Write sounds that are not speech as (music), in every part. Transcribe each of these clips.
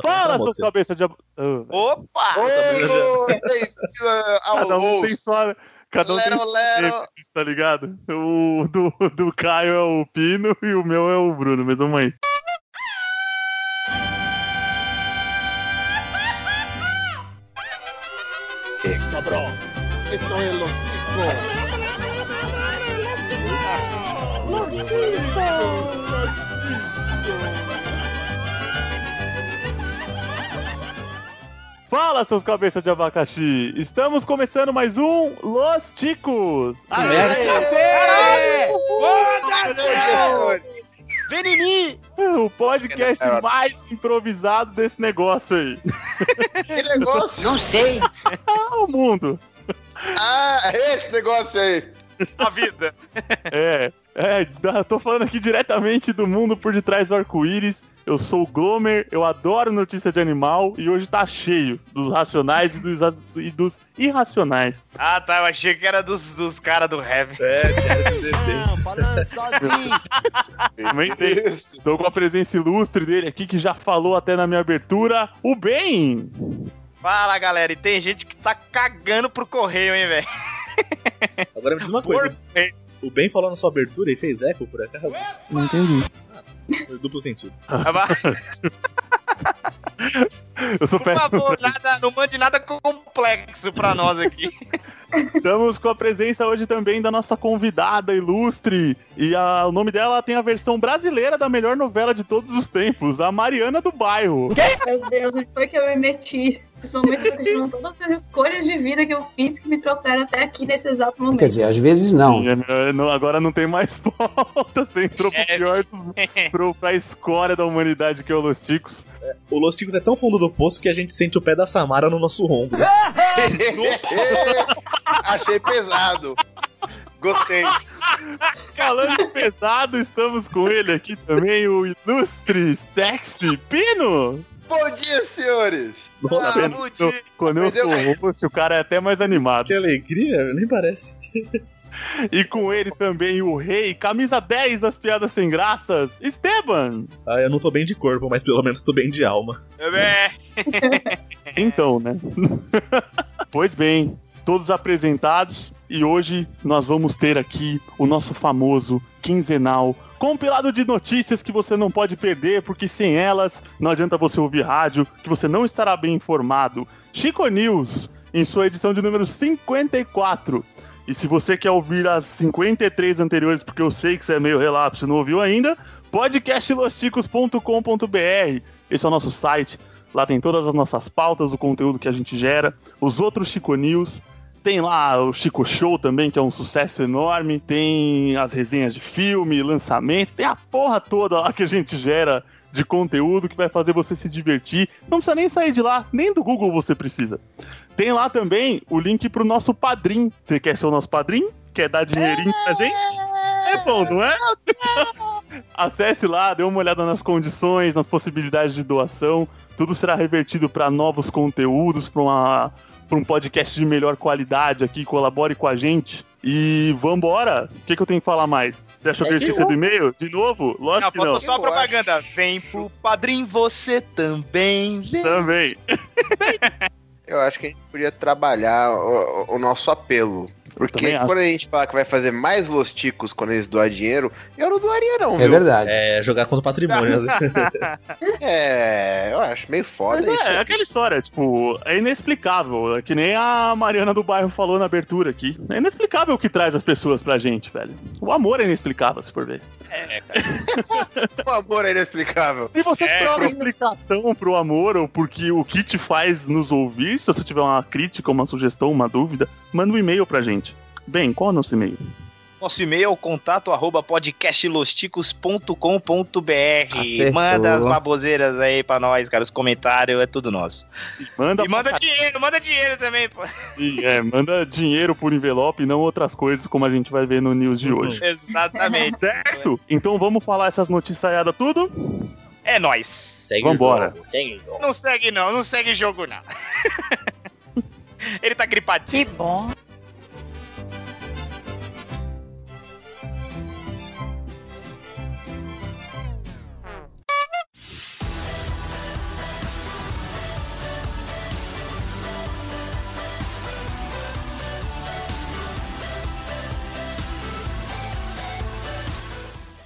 Fala, seus cabeças de. ab- Opa! (laughs) Ao Cada um tem sua. Cada um tem Lero, seu lero. tá ligado? O do, do Caio é o Pino e o meu é o Bruno, mas vamos aí. Eh, cabrón. Esto es los discos. Fala, seus cabeças de abacaxi! Estamos começando mais um Los Ticos! Vem em mim! O podcast mais improvisado desse negócio aí. Que negócio? Não sei. Ah, (laughs) o mundo! Ah, é esse negócio aí. A vida. É, é, tô falando aqui diretamente do mundo por detrás do arco-íris. Eu sou o Glomer, eu adoro notícia de animal e hoje tá cheio dos racionais e dos, e dos irracionais. Ah, tá. Eu achei que era dos, dos caras do Heavy. É, Diário do Defeito. Também tem. Tô com a presença ilustre dele aqui que já falou até na minha abertura, o Ben! Fala, galera. E tem gente que tá cagando pro correio, hein, velho? Agora me diz uma coisa. O Ben falou na sua abertura e fez eco, por acaso? Não entendi. Duplo sentido. (laughs) Eu sou Por péssimo. favor, nada, não mande nada complexo pra nós aqui. (laughs) Estamos com a presença hoje também da nossa convidada ilustre. E a- o nome dela tem a versão brasileira da melhor novela de todos os tempos, a Mariana do Bairro. Meu Deus, onde foi que eu me meti? Momento eu questionando todas as escolhas de vida que eu fiz que me trouxeram até aqui nesse exato Quer momento. dizer, às vezes não. É, não- agora não tem mais (laughs) volta. Você entrou pro É. pior dos, pro, pra escória da humanidade que é o Los Ticos. O Los Ticos é tão fundo do poço que a gente sente o pé da Samara no nosso ombro. (laughs) (laughs) Achei pesado. Gostei. Falando em pesado, estamos com ele aqui também, o ilustre, sexy Pino. Bom dia, senhores. Nossa, Ah, bom Eu- dia. Quando eu Mas eu- sou host, o cara é até mais animado. que alegria, nem parece. E com ele também o rei, camisa 10 das piadas sem graças, Esteban. Ah, eu não tô bem de corpo, mas pelo menos tô bem de alma. É, Então, né? (laughs) pois bem, todos apresentados e hoje nós vamos ter aqui o nosso famoso quinzenal compilado de notícias que você não pode perder, porque sem elas não adianta você ouvir rádio, que você não estará bem informado. Chico News, em sua edição de número 54. E se você quer ouvir as 53 anteriores, porque eu sei que você é meio relapso e não ouviu ainda, podcastlosticos.com.br. Esse é o nosso site. Lá tem todas as nossas pautas, o conteúdo que a gente gera, os outros Chico News. Tem lá o Chico Show também, que é um sucesso enorme. Tem as resenhas de filme, lançamentos. Tem a porra toda lá que a gente gera de conteúdo que vai fazer você se divertir. Não precisa nem sair de lá, nem do Google você precisa. Tem lá também o link pro nosso padrim. Você quer ser o nosso padrim? Quer dar dinheirinho pra gente? É bom, não é? (laughs) Acesse lá, dê uma olhada nas condições, nas possibilidades de doação. Tudo será revertido para novos conteúdos, para uma para um podcast de melhor qualidade aqui, colabore com a gente. E vambora! O que, que eu tenho que falar mais? Você achou que eu esqueci do e-mail? De novo? não, Lógico que não. faltou só a propaganda. Vem pro padrinho, você também. Vem. Também. Eu acho que a gente podia trabalhar o- o nosso apelo. Porque Também acho. quando a gente fala que vai fazer mais Los Ticos quando eles doar dinheiro, eu não doaria não, É viu? verdade. É, jogar contra o patrimônio. (laughs) (laughs) É, eu acho meio foda Mas isso. é, é aquela história, tipo, é inexplicável. É que nem a Mariana do bairro falou na abertura aqui. É inexplicável o que traz as pessoas pra gente, velho. O amor é inexplicável, se for ver. (laughs) O amor é inexplicável. Se você É, tiver uma pro- explicação pro amor ou porque o que te faz nos ouvir, se você tiver uma crítica, uma sugestão, uma dúvida, manda um e-mail pra gente. Bem, qual é o nosso e-mail? Nosso e-mail é o contato arroba podcastlosticos.com.br. Manda as baboseiras aí pra nós, cara. Os comentários é tudo nosso. Manda, E manda dinheiro, manda dinheiro também, pô. Sim, é, manda dinheiro por envelope e não outras coisas, como a gente vai ver no news de hoje. (laughs) Exatamente. Certo? Então vamos falar essas noticiadas tudo? É nóis. Segue Vambora. segue o jogo. Não segue não, não segue jogo não. (laughs) (laughs) Ele tá gripadinho. Que bom.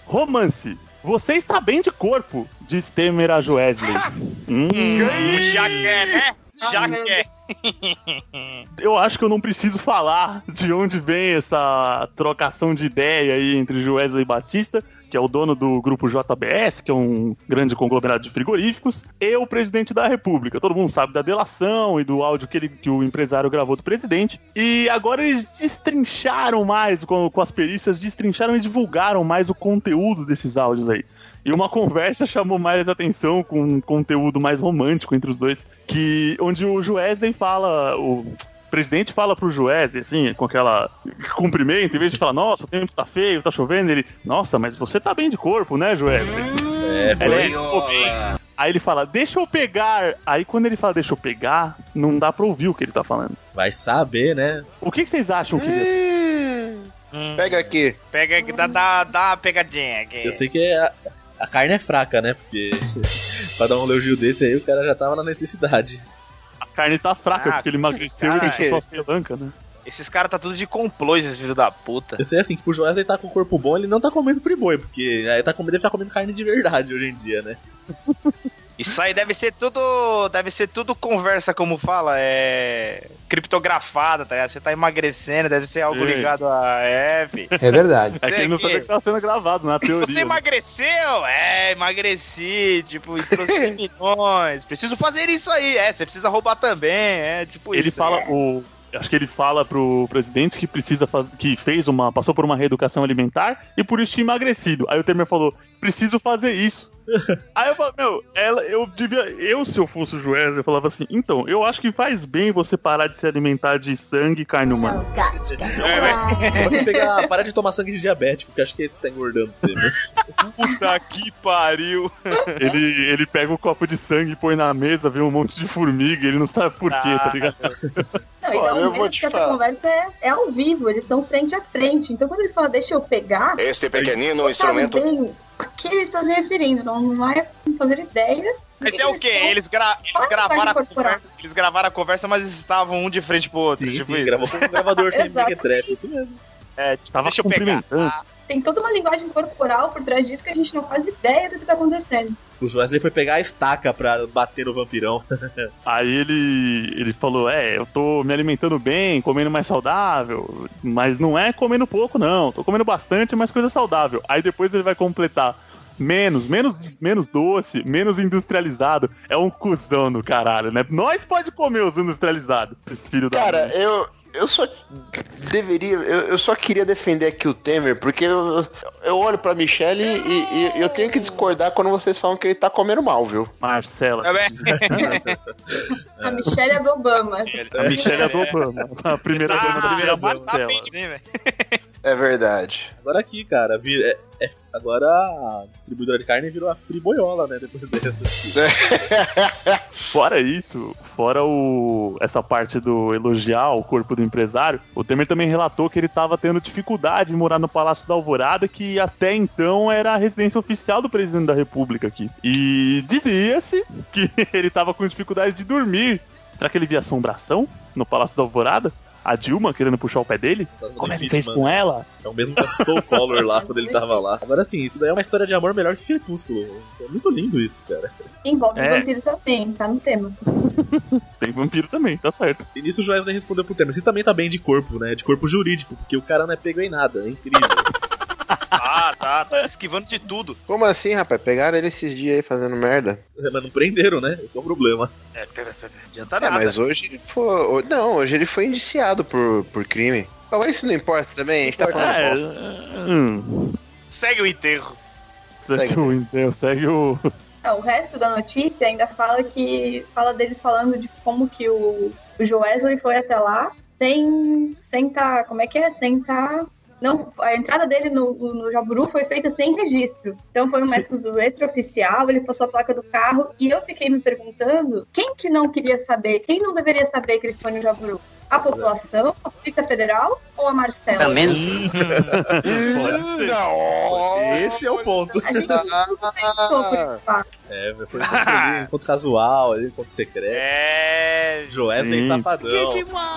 Romance. Você está bem de corpo, diz Temer a Joesley. (laughs) Hum, hum. Já quer, né? Já meu quer. (laughs) Eu acho que eu não preciso falar de onde vem essa trocação de ideia aí entre Joesley Batista, que é o dono do grupo JBS, que é um grande conglomerado de frigoríficos, e o presidente da República. Todo mundo sabe da delação e do áudio que, ele, que o empresário gravou do presidente. E agora eles destrincharam mais, com, com as perícias, destrincharam e divulgaram mais o conteúdo desses áudios aí. E uma conversa chamou mais atenção com um conteúdo mais romântico entre os dois, que onde o Joesley fala, o presidente fala pro Joesley, assim, com aquela cumprimento, em vez de falar, nossa, o tempo tá feio, tá chovendo, ele, nossa, mas você tá bem de corpo, né, Joesley? É, foi. é. Aí ele fala, deixa eu pegar. Aí quando ele fala, deixa eu pegar, não dá pra ouvir o que ele tá falando. Vai saber, né? O que, que vocês acham que Hum, Pega aqui. Pega, dá, dá, dá uma pegadinha aqui. Eu sei que a, a carne é fraca, né? Porque (laughs) pra dar um elogio desse aí, o cara já tava na necessidade. a carne tá fraca, Ah, porque ele emagreceu e cara. deixou só pelanca, né? Esses caras tá tudo de complô, esses filhos da puta. Eu sei assim, que o Joesley tá com o corpo bom, ele não tá comendo friboi, porque aí tá comendo, deve estar comendo carne de verdade hoje em dia, né? (laughs) Isso aí deve ser tudo. Deve ser tudo conversa, como fala, é. criptografada, tá ligado? Você tá emagrecendo, deve ser algo Sim. ligado a F. É verdade. É que ele não sabia que tava sendo gravado, na teoria. Você né? emagreceu? É, emagreci, tipo, trouxe (laughs) milhões. Preciso fazer isso aí. É, você precisa roubar também, é, tipo Ele isso. fala, o. Acho que ele fala pro presidente que precisa fazer. que fez uma. passou por uma reeducação alimentar e por isso tinha emagrecido. Aí o Temer falou: preciso fazer isso. (laughs) Aí eu falo, meu, ela, eu devia. Eu, se eu fosse o Joés, eu falava assim, então, eu acho que faz bem você parar de se alimentar de sangue e carne humana. (laughs) Você pegar, parar de tomar sangue de diabético, que acho que esse tá engordando. Puta que pariu. (laughs) Ele, ele pega o copo de sangue e põe na mesa, vê um monte de formiga, ele não sabe por quê, Ah. tá ligado? Não, Olha, então eu mesmo vou te que essa falar. conversa é, é ao vivo, eles estão frente a frente. Então quando ele fala, deixa eu pegar, Este pequenino instrumento bem a que ele está se referindo. Não, não vai fazer ideia. Mas é o eles quê? estão- Eles, gra eles gravaram a conversa. Eles gravaram a conversa, mas estavam um de frente pro outro. Sim, tipo sim, isso. gravou com um gravador sem (laughs) mequetrefe, isso mesmo. É, tipo, Tava deixa eu pegar. cumprimentando. Tem toda uma linguagem corporal por trás disso que a gente não faz ideia do que está acontecendo. O Joesley foi pegar a estaca pra bater no vampirão. (laughs) Aí ele, ele falou: É, eu tô me alimentando bem, comendo mais saudável, mas não é comendo pouco, não. Tô comendo bastante, mas coisa saudável. Aí depois ele vai completar. Menos, menos, menos doce, menos industrializado. É um cuzão do caralho, né? Nós pode comer os industrializados, filho da. Cara, eu, eu só deveria. Eu, eu só queria defender aqui o Temer, porque eu, eu olho pra Michelle e, e- e eu tenho que discordar quando vocês falam que ele tá comendo mal, viu? Marcela. É bem- (laughs) A Michelle é do Obama. A Michelle é do Obama. A primeira Tá, dama da primeira tá Marcela. É verdade. Agora aqui, cara, vi- é- é- agora a distribuidora de carne virou a Friboiola, né? Depois (laughs) dessa. (laughs) Fora isso, fora o essa parte do elogiar o corpo do empresário, o Temer também relatou que ele estava tendo dificuldade em morar no Palácio da Alvorada, que até então era a residência oficial do presidente da República aqui. E dizia-se que (laughs) ele estava com dificuldade de dormir. Será que ele via assombração no Palácio da Alvorada? A Dilma querendo puxar o pé dele? Como ele fez com ela? É o mesmo que assustou o Collor lá quando ele tava lá. Agora sim, isso daí é uma história de amor melhor que Crepúsculo. É muito lindo isso, cara. Envolve É. vampiro também, tá no tema. Tem vampiro também, tá certo. E nisso o Joesley respondeu pro Temer. Você também tá bem de corpo, né? De corpo jurídico, porque o cara não é pego em nada. É incrível. Ah, tá, tá esquivando de tudo. Como assim, rapaz? Pegaram ele esses dias aí fazendo merda? Mas não prenderam, né? Esse é o problema. É, adianta É, nada. mas hoje ele foi. Não, hoje ele foi indiciado por, por crime. Mas isso não importa também, a gente tá falando É, bosta. hum, Segue o enterro. segue o, então, segue o Não, o resto da notícia ainda fala que fala deles falando de como que o, o Joesley foi até lá sem sem tá, como é que é? Sem tá não, a entrada dele no, no Jaburu foi feita sem registro. Então foi um método extraoficial, ele passou a placa do carro e eu fiquei me perguntando quem que não queria saber, quem não deveria saber que ele foi no Jaburu? A população, a Polícia Federal ou a Marcela? Também não! (laughs) Esse é o ponto. A gente pensou por esse fato. É, foi um encontro, casual, ali, encontro secreto. É. Joesley Gente. safadão.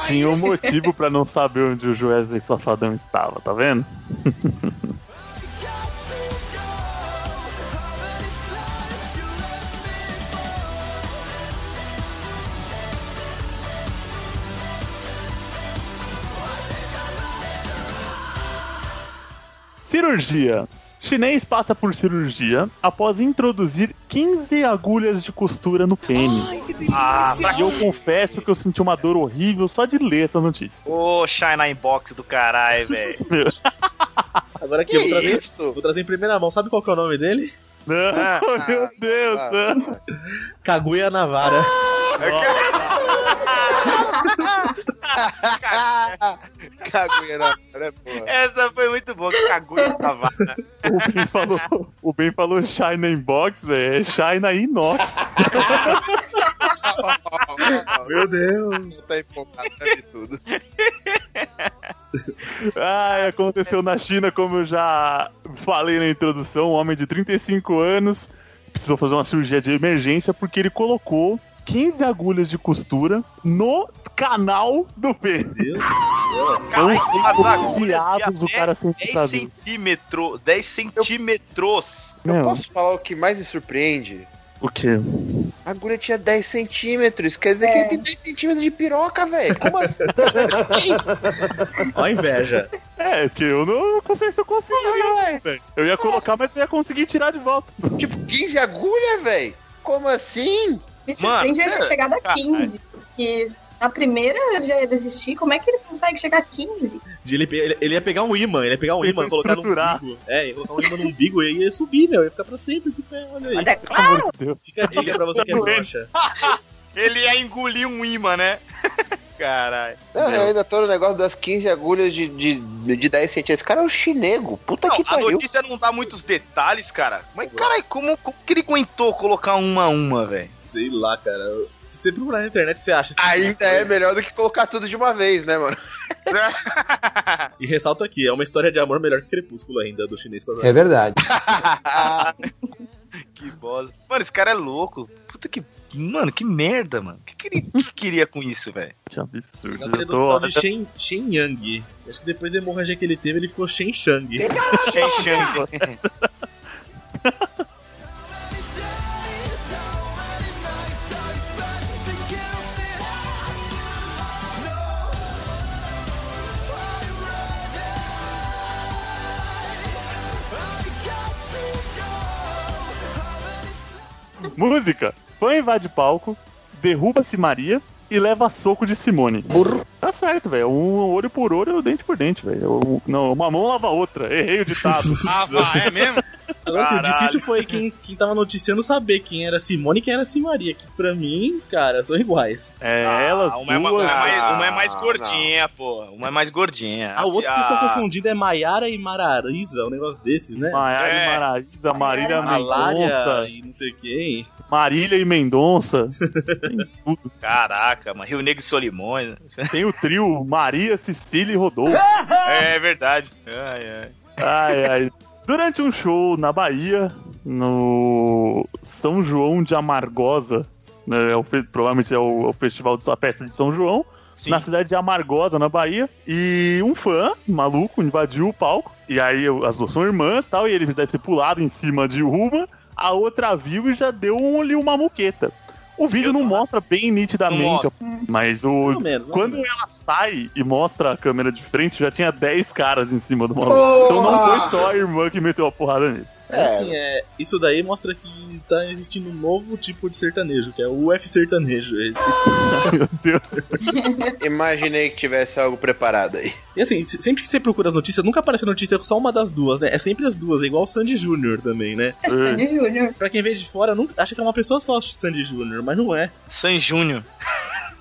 Tinha um motivo pra não saber onde o Joesley Safadão estava, tá vendo? (laughs) Cirurgia. Chinês passa por cirurgia após introduzir 15 agulhas de costura no pênis. Ah, pra E eu confesso que eu senti uma dor horrível só de ler essa notícia. Ô, Shine Box do caralho, velho. (laughs) Agora aqui, eu vou trazer, isso? vou trazer em primeira mão. Sabe qual que é o nome dele? Não, Ah, (laughs) meu Deus, ah. Kaguya Navara. (laughs) Cagueira, né, porra? Essa foi muito boa, que cagulho da vaca. O Ben falou, o ben falou China Inbox, velho. É China Inox. (laughs) Meu Deus. Tá empolgado de tudo. Ah, aconteceu na China, como eu já falei na introdução. Um homem de 35 anos precisou fazer uma cirurgia de emergência porque ele colocou 15 agulhas de costura no canal do céu. Caralho, diabos o cara sem 10 saber. centímetros. 10 centímetros. Eu Meu, posso falar o que mais me surpreende? o quê? A agulha tinha 10 centímetros. Quer dizer que É. ele tem 10 centímetros de piroca, velho. Como assim? Ó a inveja. É, que eu não sei se eu consigo, não, velho. Eu ia colocar, mas eu ia conseguir tirar de volta. tipo, 15 agulhas, velho? Como assim? Me surpreende Mano, ele ter chegado a caralho. 15. Porque na primeira ele já ia desistir. Como é que ele consegue chegar a 15? De ele, ele, ele ia pegar um imã, ele ia pegar um Ele imã, colocar no umbigo. É, ia colocar um imã no umbigo e ia subir, meu. Ia ficar pra sempre de pé, olha aí. Pelo amor de Deus. Fica a dica pra você que é broxa. (laughs) Ele ia engolir um imã, né? (laughs) Caralho. Não, eu ainda tô no negócio das 15 agulhas de, de, de 10 centímetros. Esse cara é um chinego. Puta Não, que a pariu. notícia não dá muitos detalhes, cara. Mas, caralho, como, como que ele aguentou colocar uma a uma, velho? Sei lá, cara. Se você procurar na internet, você acha. tipo Ainda é melhor do que colocar tudo de uma vez, né, mano? E ressalto aqui, é uma história de amor melhor que Crepúsculo ainda, do chinês com a É verdade. (laughs) que bosta. Mano, esse cara é louco. Puta que. Mano, que merda, mano. O que, que ele que (laughs) queria com isso, velho? Que absurdo. Ele é Eu tô... de Shen, Shen Yang. Acho que depois da hemorragia que ele teve, ele ficou Shen Shang. Shen Shang. (laughs) Música. Fã invade palco, derruba-se Maria e leva soco de Simone. Burro. Tá certo, velho. Um olho por olho, dente por dente, velho. Um- Não, uma mão lava a outra. Errei o ditado. (laughs) Ah, vá, é mesmo? Agora, assim, o difícil foi quem, quem tava noticiando saber quem era Simone e quem era Simaria. Que pra mim, cara, são iguais. É, Ah, elas uma, é uma, duas. uma é mais, uma é mais Ah, gordinha, pô. Uma é mais gordinha. Ah, o outro que vocês estão Ah, confundindo é Maiara e Marariza, um negócio desses, né? Maiara É. e Maraísa, Marília Malária Mendonça, e não sei quem. Marília e Mendonça. Tem (laughs) tudo. Caraca, mano. Rio Negro e Solimões. Tem o trio Maria, Cecília e Rodolfo. (laughs) É, é verdade. Ai, ai. Ai, ai. Durante um show na Bahia, no São João de Amargosa, né, é o provavelmente é o, é o festival da festa de São João, Sim. na cidade de Amargosa, na Bahia, e um fã maluco invadiu o palco, e aí as duas são irmãs e tal, e ele deve ter pulado em cima de uma, a outra viu e já deu um, ali uma muqueta. O vídeo não mostra bem nitidamente, Não mas o, ou menos. ou quando menos. ela sai e mostra a câmera de frente, já tinha 10 caras em cima do maluco. Então não foi só a irmã que meteu a porrada nele. É, assim, é, isso daí mostra que tá existindo um novo tipo de sertanejo, que é o UF sertanejo. Esse. (laughs) Meu Deus. Imaginei que tivesse algo preparado aí. E assim, se- sempre que você procura as notícias, nunca aparece notícia com só uma das duas, né? É sempre as duas, é igual o Sandy Júnior também, né? É Sandy Júnior. Pra quem vê de fora, nunca, acha que é uma pessoa só Sandy Júnior, mas não é. San Júnior.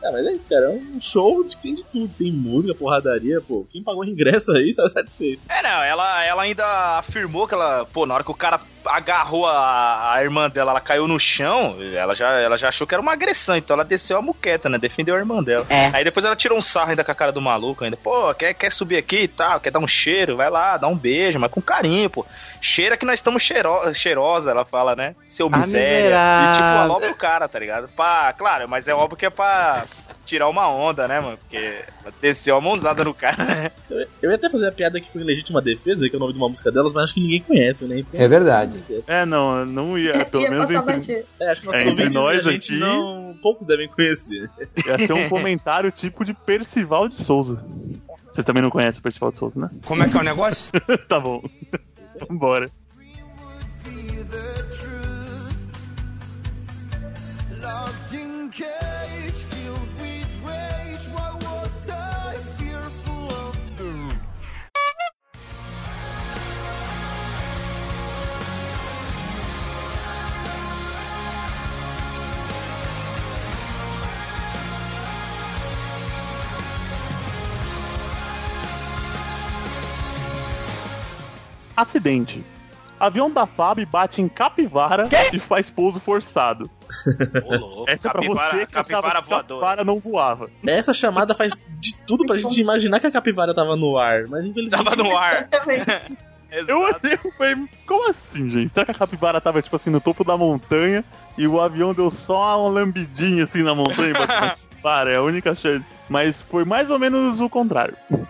Ah, mas é isso, cara. É um show de que tem de tudo. Tem música, porradaria, pô. Quem pagou o ingresso aí (laughs) tá satisfeito. É, não, ela, ela ainda afirmou que ela, pô, na hora que o cara agarrou a, a irmã dela, ela caiu no chão, ela já, ela já achou que era uma agressão, então ela desceu a muqueta, né? Defendeu a irmã dela. É. Aí depois ela tirou um sarro ainda com a cara do maluco, ainda, pô, quer, quer subir aqui e tal, quer dar um cheiro, vai lá, dá um beijo, mas com carinho, pô. Cheira que nós estamos cheiro, cheirosa, ela fala, né? Seu Ah, miséria. E tipo, alopra o cara, tá ligado? Pá, claro, mas é óbvio que é pra tirar uma onda, né, mano? Porque desceu a mãozada no cara, né? (laughs) Eu, eu ia até fazer a piada que foi em legítima defesa, que é o nome de uma música delas, mas acho que ninguém conhece, né? Então, É verdade. É, não, não ia. (laughs) Pelo Ia menos passar entre. É, acho que É, entre nós a gente aqui- não. Poucos devem conhecer. ia ser um comentário tipo de Percival de Souza. Vocês também não conhecem o Percival de Souza, né? Como é que é o negócio? (laughs) tá bom. (laughs) Vambora. Acidente. Avião da FAB bate em capivara e faz pouso forçado. Ô, louco. Essa é pra capivara, você que capivara que voadora. capivara não voava. Essa chamada faz de tudo pra gente imaginar que a capivara tava no ar, mas infelizmente. Tava no ar. (laughs) Eu olhei e falei, como assim, gente? Será que a capivara tava, tipo assim, no topo da montanha e o avião deu só uma lambidinha, assim, na montanha? capivara? É a única chance. Mas foi mais ou menos o contrário. (laughs)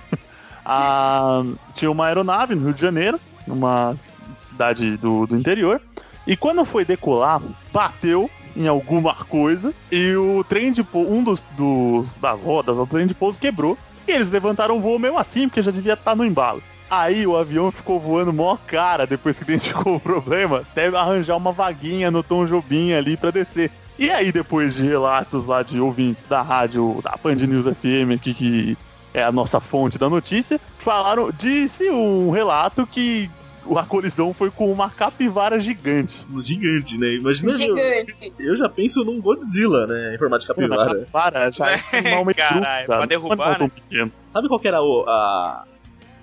Ah, tinha uma aeronave no Rio de Janeiro, numa cidade do, do interior, e quando foi decolar, bateu em alguma coisa e o trem de pouso, um dos, dos- das rodas do trem de pouso quebrou. E eles levantaram o voo mesmo assim, porque já devia estar no embalo. Aí o avião ficou voando mó cara depois que (laughs) identificou o problema, até arranjar uma vaguinha no Tom Jobim ali pra descer. E aí, depois de relatos lá de ouvintes da rádio, da Band News FM aqui, que é a nossa fonte da notícia, falaram, disse um relato que a colisão foi com uma capivara gigante. Gigante, né? Imagina. eu- Gigante. Eu já penso num Godzilla, né? Em formato de capivara. capivara já é (laughs) normalmente Caralho, pra não derrubar, é tão né? pequeno. Sabe qual que era o- a,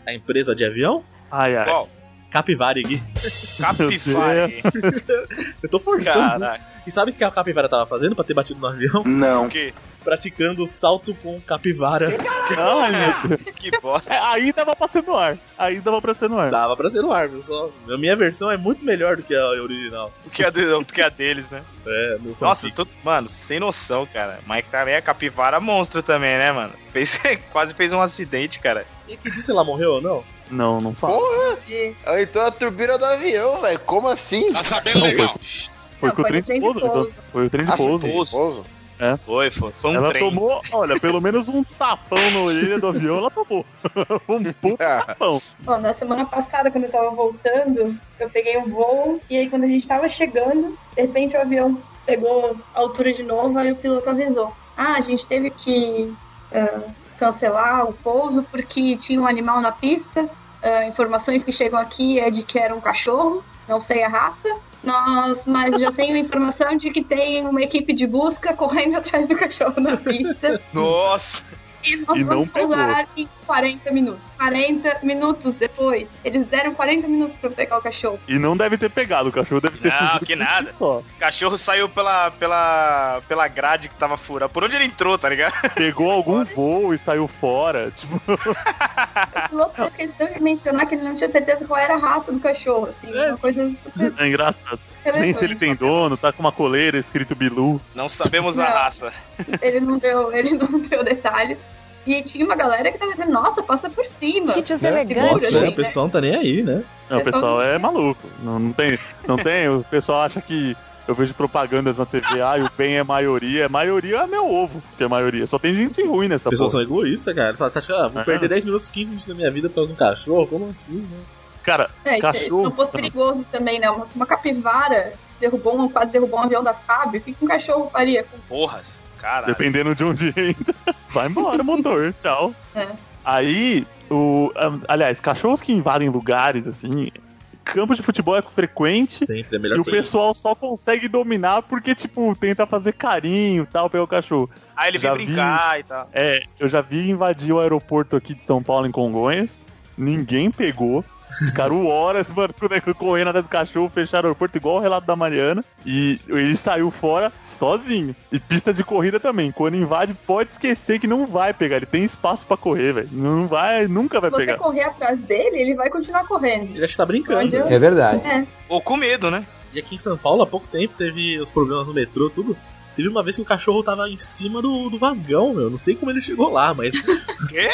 a empresa de avião? Ai, ai. Qual? Capivarig. Capivara. (laughs) Eu tô forçando. Caraca. E sabe o que a capivara tava fazendo pra ter batido no avião? Não. O quê? Praticando salto com capivara. Ai, meu Deus. Que bosta. É, aí dava pra ser no ar. Aí dava pra ser no ar. Dava pra ser no ar, pessoal. A minha versão é muito melhor do que a original. Do que a, de- do que a deles, né? É, no Nossa, tô, mano, sem noção, cara. Mas também é capivara monstro também, né, mano? Fez, (laughs) quase fez um acidente, cara. E que disse se ela morreu ou não? Não, não fala. De- Ah, Então a turbina do avião, velho. Como assim? Tá sabendo Não, legal. Foi Não, com o foi trem no trem de de pouso. pouso. então. Foi o trem de Ah, foi pouso. pouso. Pouso? Foi, foi. Foi um Ela trem. tomou, olha, pelo menos um tapão na orelha do avião, ela tomou. (laughs) um puta tapão. Ó, na semana passada, quando eu tava voltando, eu peguei um voo e aí quando a gente tava chegando, de repente o avião pegou a altura de novo, aí o piloto avisou. Ah, a gente teve que ah, cancelar o pouso porque tinha um animal na pista. Ah, informações que chegam aqui é de que era um cachorro, não sei a raça. Nós, mas já tenho (laughs) informação de que tem uma equipe de busca correndo atrás do cachorro na pista. Nossa. E nós E não vamos pegou. em 40 minutos. 40 minutos depois, eles deram 40 minutos pra pegar o cachorro. E não deve ter pegado, o cachorro deve ter Não, que nada. Só. O cachorro saiu pela, pela, pela grade que tava furada. Por onde ele entrou, tá ligado? Pegou algum voo e saiu fora. Tipo, O piloto fez questão de mencionar que ele não tinha certeza qual era a raça do cachorro, assim, uma coisa super é engraçado. Nem se ele tem dono, tá com uma coleira escrito Bilu. Não sabemos a raça. (laughs) Ele não deu, ele não (laughs) deu detalhes. E tinha uma galera que tava dizendo, nossa, passa por cima. Né? elegantes. Nossa, assim, é, né? o pessoal não tá nem aí, né? Não, o É pessoal é maluco. Não, não tem. Não tem. O pessoal acha que. Eu vejo propagandas na TV, ah, o bem é maioria. Maioria é meu ovo, que é maioria. Só tem gente ruim nessa As pessoas porra. são egoístas, cara. Você acha que ah, vou É. perder 10 minutos, 15 minutos da minha vida por causa de um cachorro? Como assim, né? Cara, É, isso, isso cachorro. não fosse perigoso também, não. Mas se uma capivara derrubou um, quase derrubou um avião da Fábio, o que que um cachorro faria? com Porras. Caralho. Dependendo de onde (laughs) entra, vai embora, motor, (laughs) tchau. É. Aí, o, ah, aliás, cachorros que invadem lugares, assim, campo de futebol é frequente Sempre é melhor e o pessoal só consegue dominar porque, tipo, tenta fazer carinho e tal, pegar o cachorro. Aí ele Já veio brincar e tal. É, eu já vi invadir o aeroporto aqui de São Paulo, em Congonhas, ninguém pegou. Ficaram horas, mano, correndo atrás do cachorro, fecharam o aeroporto igual o relato da Mariana. E ele saiu fora sozinho. E pista de corrida também. Quando invade, pode esquecer que não vai pegar. Ele tem espaço pra correr, velho. Não vai, nunca vai Se você pegar. correr atrás dele, ele vai continuar correndo. Ele acha que tá Não brincando. adianta. É verdade. É. Ou com medo, né? E aqui em São Paulo, há pouco tempo, teve os problemas no metrô, tudo. Teve uma vez que o cachorro tava em cima do, do vagão, meu. Não sei como ele chegou lá, mas. (laughs) Quê?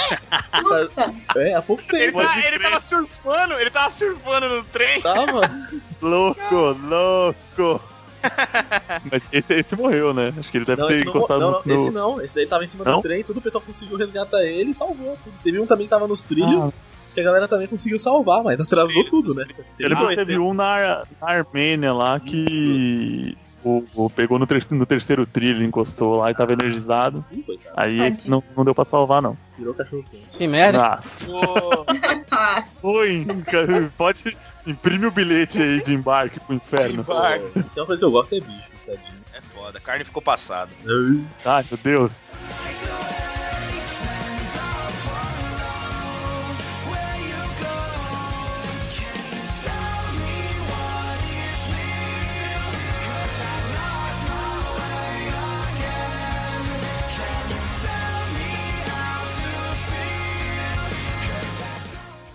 É, há pouco Ele, tempo. tá- Pode ele tava surfando, ele tava surfando no trem. Tava. (laughs) Louco, louco. (laughs) Mas esse, esse morreu, né? Acho que ele deve Não, ter encostado não, não, no. esse não. Esse daí tava em cima Não? do trem, todo o pessoal conseguiu resgatar ele e salvou. tudo. Teve um também que tava nos trilhos, Ah. que a galera também conseguiu salvar, mas atrasou tudo, né? Que dois, teve um na, na Armênia lá que. O, o- pegou no, ter- no terceiro trilho, encostou lá e tava energizado. Ih, Aí esse não, não deu pra salvar, não. virou cachorro quente. Que merda. Ah, (laughs) cara, pode. Imprime o bilhete aí de embarque pro inferno. Embarque. Uma coisa que eu gosto é bicho, tadinho. é foda, a carne ficou passada. Ai, meu Deus.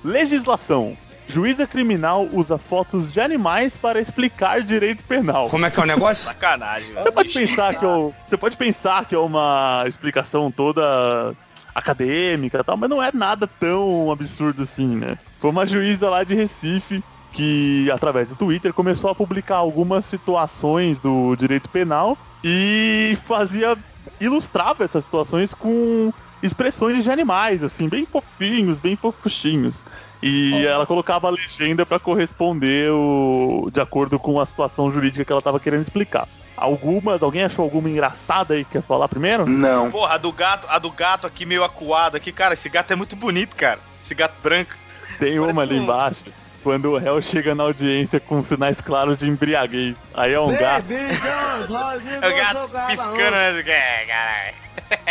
Legislação. Juíza criminal usa fotos de animais para explicar direito penal. Como é que é o negócio? (laughs) Sacanagem, velho. Você pode pensar que é, você pode pensar que é uma explicação toda acadêmica e tal, mas não é nada tão absurdo assim, né? Foi uma juíza lá de Recife que, através do Twitter, começou a publicar algumas situações do direito penal e fazia. ilustrava essas situações com expressões de animais, assim, bem fofinhos, bem fofuchinhos. E ela colocava a legenda para corresponder o, de acordo com a situação jurídica que ela tava querendo explicar. Algumas, alguém achou alguma engraçada aí que quer falar primeiro? Não. Porra, a do gato, a do gato aqui meio acuado aqui, cara, esse gato é muito bonito, cara. Esse gato branco. Tem uma ali um- embaixo. Quando o réu chega na audiência com sinais claros de embriaguez. Aí é um gato. É o gato piscando, né? É, caralho.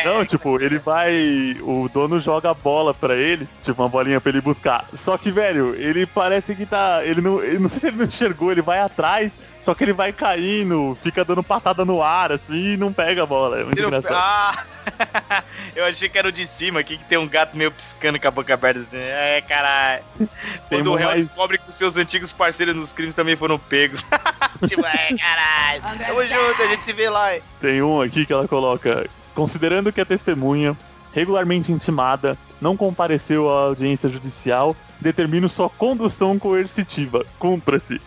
Não, tipo, ele vai. O dono joga a bola pra ele, tipo, uma bolinha pra ele buscar. Só que, velho, ele parece que tá. Ele não. Eu não (laughs) sei se ele não enxergou, ele vai atrás, só que ele vai caindo, fica dando patada no ar, assim, e não pega a bola. É muito Eu- engraçado. Ah! (laughs) Eu achei que era o de cima aqui, que tem um gato meio piscando com a boca aberta assim. É, caralho. Quando o réu mais- descobre que os seus antigos parceiros nos crimes também foram pegos. (laughs) tipo, é, caralho. Tamo junto, a gente se vê lá. hein? Tem um aqui que ela coloca: considerando que a testemunha, regularmente intimada, não compareceu à audiência judicial, determino sua condução coercitiva. Cumpra-se.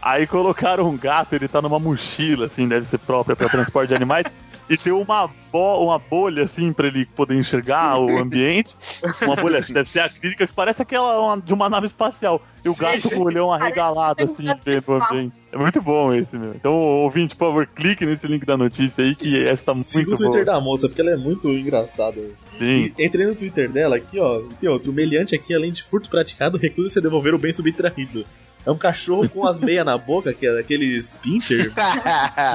Aí colocaram um gato, ele tá numa mochila, assim, deve ser própria para transporte de animais. (laughs) E tem uma, bo uma bolha, assim, pra ele poder enxergar o (laughs) ambiente. Uma bolha que deve ser acrílica, que parece aquela uma- de uma nave espacial. E o Sim, gato sim. com o olhão arregalado, assim, dentro do ambiente. É muito bom esse, meu. Então, ouvinte, por favor, clique nesse link da notícia aí, que essa tá Siga muito o Twitter boa. da moça, porque ela é muito engraçada. Sim. E Entrei no Twitter dela aqui, ó. Tem outro. O meliante aqui, além de furto praticado, recusa-se a devolver o bem subtraído. É um cachorro com as meias na boca, que é aqueles pincher.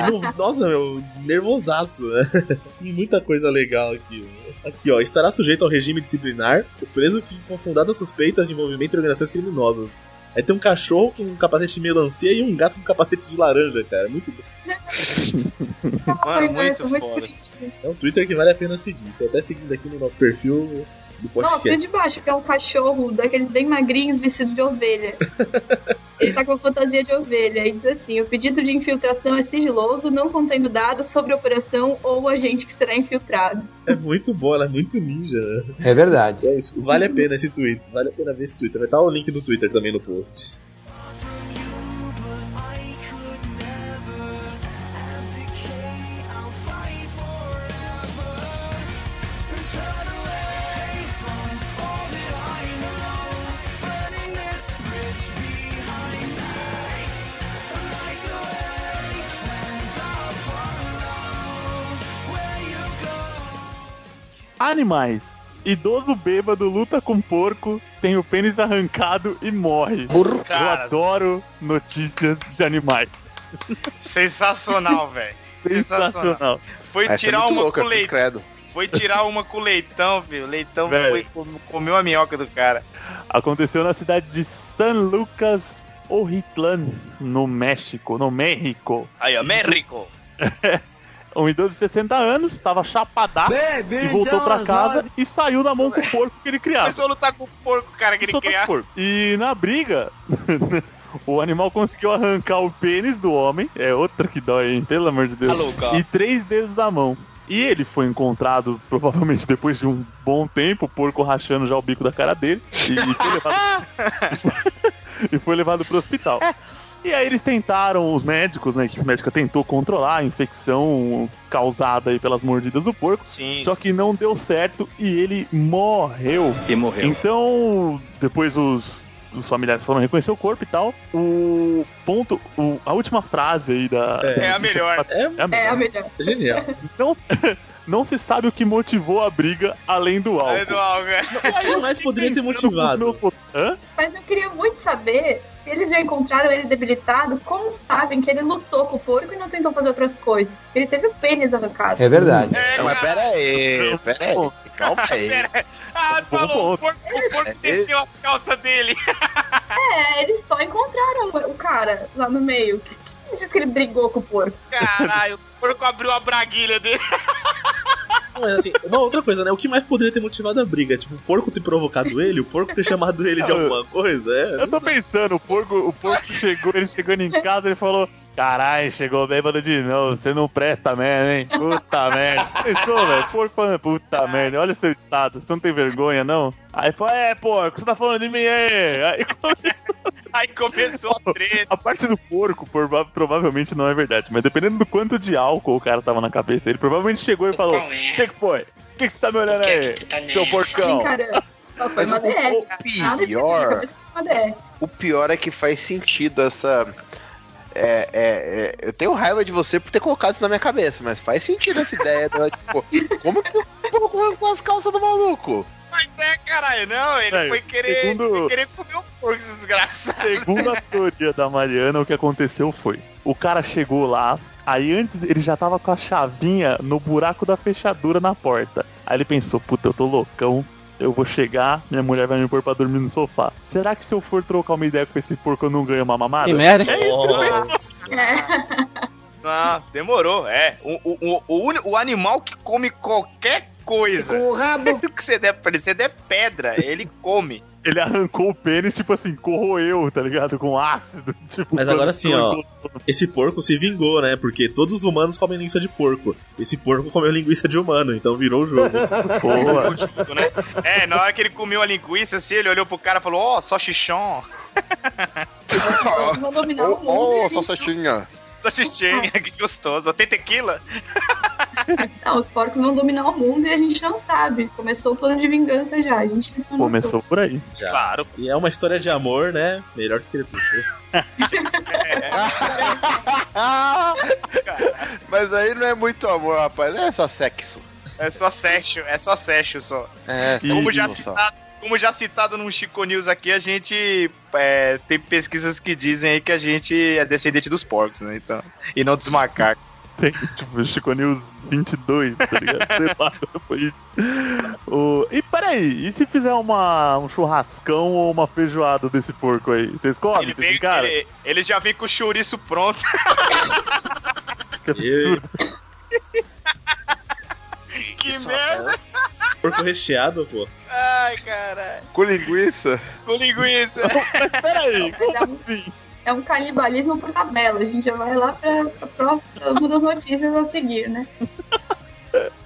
não- nossa, meu, nervosaço, né? (laughs) Tem muita coisa legal aqui. ó. Aqui, ó. Estará sujeito ao regime disciplinar o preso que com fundadas suspeitas de envolvimento em organizações criminosas. Aí tem um cachorro com um capacete de melancia e um gato com capacete de laranja, cara. Muito bom. (laughs) foi muito muito foda. É um Twitter que vale a pena seguir. Tô até seguindo aqui no nosso perfil do Não, tem podcast. de baixo, que é um cachorro daqueles bem magrinhos vestido de ovelha. (laughs) Ele tá com a fantasia de ovelha e diz assim: o pedido de infiltração é sigiloso, não contendo dados sobre a operação ou o agente que será infiltrado. É muito bom, ela é muito ninja. né? É verdade. É isso. Vale a pena esse tweet. Vale a pena ver esse Twitter. Vai estar o link do Twitter também no post. Animais. Idoso bêbado luta com porco, tem o pênis arrancado e morre. Eu Cara, adoro notícias de animais. sensacional, (laughs) velho. Sensacional. Sensacional. Foi Essa é tirar muito uma louca, com leitão. credo. Foi tirar uma com leitão, filho. O leitão Velho. foi com- comeu a minhoca do cara. Aconteceu na cidade de San Lucas Ojitlan, no México, no México. Aí, ó, México. (laughs) Um idoso de 60 anos, estava chapadaço e voltou pra casa e saiu na mão com o porco que ele criava. Começou a lutar com o porco, cara, que ele Começou o criava. E na briga, (laughs) o animal conseguiu arrancar o pênis do homem. É outra que dói, hein? Pelo amor de Deus. Tá e três dedos da mão. E ele foi encontrado, provavelmente depois de um bom tempo, o porco rachando já o bico da cara dele. E foi levado, (laughs) (laughs) e foi levado pro hospital. E aí eles tentaram, os médicos, né? A equipe médica tentou controlar a infecção causada aí pelas mordidas do porco. Sim. Só que não deu certo e ele morreu. E morreu. Então, depois os, os familiares foram reconhecer o corpo e tal. O ponto, o- a última frase aí da. É. É a melhor. É, É a É a melhor. melhor. genial. Não, (laughs) não se sabe o que motivou a briga além do álcool. É do algo. O que mais poderia ter motivado? Hã? Mas eu queria muito saber eles já encontraram ele debilitado, como sabem que ele lutou com o porco e não tentou fazer outras coisas? Ele teve o pênis arrancado. É verdade. É, Não, mas pera aí, pera aí. Calma aí. Ah, falou, o porco, o porco desceu a calça dele. (laughs) É, eles só encontraram o cara lá no meio. Quem disse que ele brigou com o porco? Caralho, o porco abriu a braguilha dele. (laughs) Mas assim, uma outra coisa, né? O que mais poderia ter motivado a briga? Tipo, o porco ter provocado ele, o porco ter chamado ele de alguma coisa? É. Eu tô pensando, o porco, o porco chegou, ele chegando em casa, ele falou: Caralho, chegou bêbado de novo, você não presta merda, hein? Puta (laughs) merda. Pensou, velho? Porco puta merda, olha o seu estado, você não tem vergonha, não? Aí falou, é, porco, você tá falando de mim aí. (laughs) Aí Aí começou a treta. a parte do porco prova- provavelmente não é verdade, mas dependendo do quanto de álcool o cara tava na cabeça, ele provavelmente chegou e falou: O que, que foi? O que, que você tá me olhando aí, seu porcão? Foi uma o, DR. o Nada de pior, cabeça, uma DR. o pior é que faz sentido essa. É, é, é, eu tenho raiva de você por ter colocado isso na minha cabeça, mas faz sentido essa ideia. da, (laughs) tipo, como que o porco arrancou as calças do maluco? Mas é, caralho, não, ele É, foi querer, segundo- foi querer comer o porco, esse desgraçado. Segundo a teoria da Mariana, o que aconteceu foi: o cara chegou lá, aí antes ele já tava com a chavinha no buraco da fechadura na porta. Aí ele pensou: puta, eu tô loucão. Eu vou chegar, minha mulher vai me pôr pra dormir no sofá. Será que se eu for trocar uma ideia com esse porco eu não ganho uma mamada? Que merda. É. Não, (laughs) demorou, é. O, o, o, o, animal que come qualquer coisa. O rabo. (laughs) que você der pra ele, você der pedra, ele come. Ele arrancou o pênis, tipo assim, corroeu, tá ligado? Com ácido. (laughs) Tipo, Mas agora sim, ó. Esse porco se vingou, né? Porque todos os humanos comem linguiça de porco. Esse porco comeu linguiça de humano, então virou o jogo. (laughs) Boa. Junto, né? É, na hora que ele comeu a linguiça, assim, ele olhou pro cara e falou, ó, só xixão. Eles vão dominar o xixinha, (laughs) que gostoso. Tem tequila? (laughs) Não, os porcos vão dominar o mundo e a gente não sabe. Começou o plano de vingança já. A gente notou. Começou por aí. Já. Claro. E é uma história de amor, né? Melhor que Crepúsculo. (laughs) Mas aí não é muito amor, rapaz. É só sexo. É só sexo, é só sexo só. É, Como já, citado, como já citado no Chico News aqui, a gente é, tem pesquisas que dizem aí que a gente é descendente dos porcos, né? Então, e não dos macacos. (laughs) Tem, tipo, Chico News 22, tá ligado? (laughs) Sei lá, foi isso. O... E peraí, e se fizer uma, um churrascão ou uma feijoada desse porco aí? Vocês comem? Ele, vem, encaram? ele, ele já vem com o chouriço pronto. (laughs) Que absurdo. que Isso, merda! Porco recheado, pô. Ai, caralho. Com linguiça? Com linguiça. Mas peraí, é como um- assim? É um canibalismo por tabela. A gente já vai lá pra, pra próxima das notícias a seguir, né? (laughs)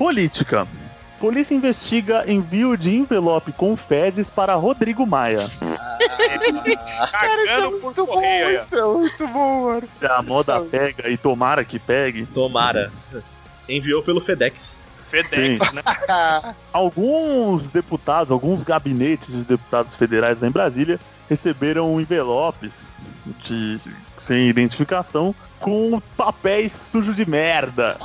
Política. Polícia investiga envio de envelope com fezes para Rodrigo Maia. Cagando por correio aí, ó. isso é muito bom, mano. Se a moda pega e tomara que pegue, Tomara. Enviou pelo FedEx. FedEx, Sim. né? (laughs) alguns deputados, alguns gabinetes de deputados federais lá em Brasília receberam envelopes de, sem identificação com papéis sujos de merda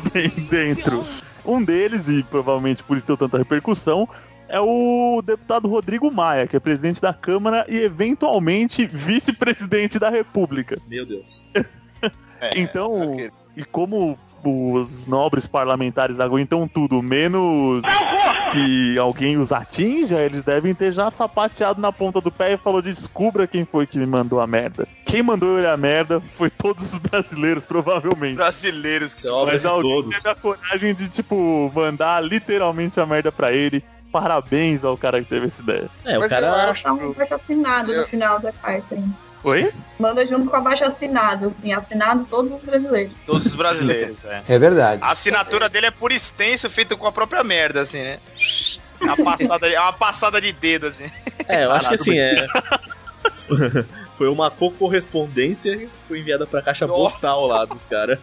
(laughs) dentro. Um deles, e provavelmente por isso deu tanta repercussão, é o deputado Rodrigo Maia, que é presidente da Câmara e eventualmente vice-presidente da República. Meu Deus. (laughs) É, Então, que- E como os nobres parlamentares aguentam tudo, menos que alguém os atinja, eles devem ter já sapateado na ponta do pé e falou: descubra quem foi que me mandou a merda. Quem mandou ele a merda foi todos os brasileiros, provavelmente. Brasileiros. Isso é Mas alguém todos. teve a coragem de, tipo, mandar literalmente a merda pra ele. parabéns ao cara que teve essa ideia. É, o Mas eu cara. acho- Tá um abaixo assinado Eu- no final da carta. hein? Oi? Manda junto com abaixo assinado. Em assinado todos os brasileiros. Todos os brasileiros, é. É verdade. A assinatura dele é por extenso, feito com a própria merda, assim, né? É uma passada, é uma passada de dedo, assim. É, eu acho que assim, é. (laughs) Foi uma co-correspondência que foi enviada pra caixa Nossa. postal lá dos caras.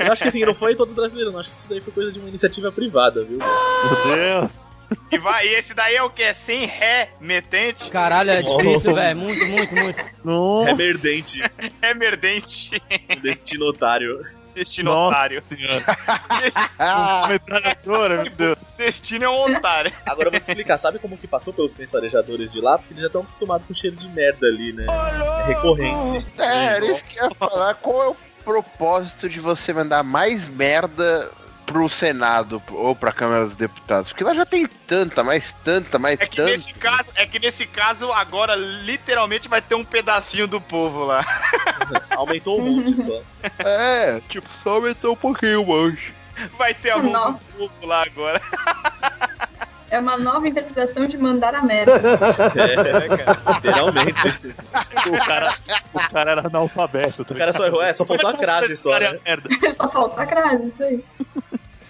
Eu acho que assim, não foi todos os brasileiros, não. Acho que isso daí foi coisa de uma iniciativa privada, viu? Meu Deus. E, vai, e esse daí é o que? Sem ré metente? Caralho, é difícil, velho. Muito, muito, muito. Nossa. Remerdente, É merdente. destinotário. Destinotário. Nossa senhora. Ah, (laughs) Metralhadora, meu Deus. Destino é um otário. Agora eu vou te explicar, sabe como que passou pelos pensorejadores de lá? Porque eles já estão acostumados com cheiro de merda ali, né? É recorrente. é, era isso que eu ia falar. Qual é o propósito de você mandar mais merda pro Senado ou pra Câmara dos Deputados? Porque lá já tem tanta, mais tanta, mais É que, tanta. nesse caso, é que nesse caso, agora, literalmente, vai ter um pedacinho do povo lá. (laughs) Aumentou um monte só. É, tipo, só aumentou um pouquinho, mancho. Vai ter a mão Nossa. do povo lá agora. É uma nova interpretação de mandar a merda. É, cara, literalmente. (laughs) O cara, o cara era analfabeto. tá O cara só errou, é, só faltou a crase só, né? (laughs) Só falta a crase, isso aí.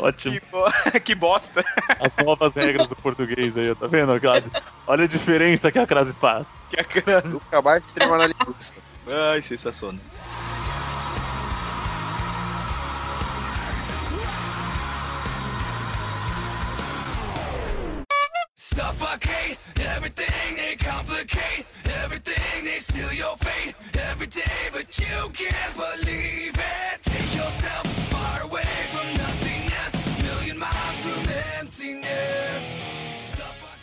Ótimo. Que, bo- (laughs) que bosta. As novas regras do português aí, tá vendo? Claudio? Olha a diferença que a crase faz. Que a cara... Nunca mais trema na linguiça. Ai, sensacional. Suffocate everything they complicate, everything they steal your fate every day, but you can't believe it. Take yourself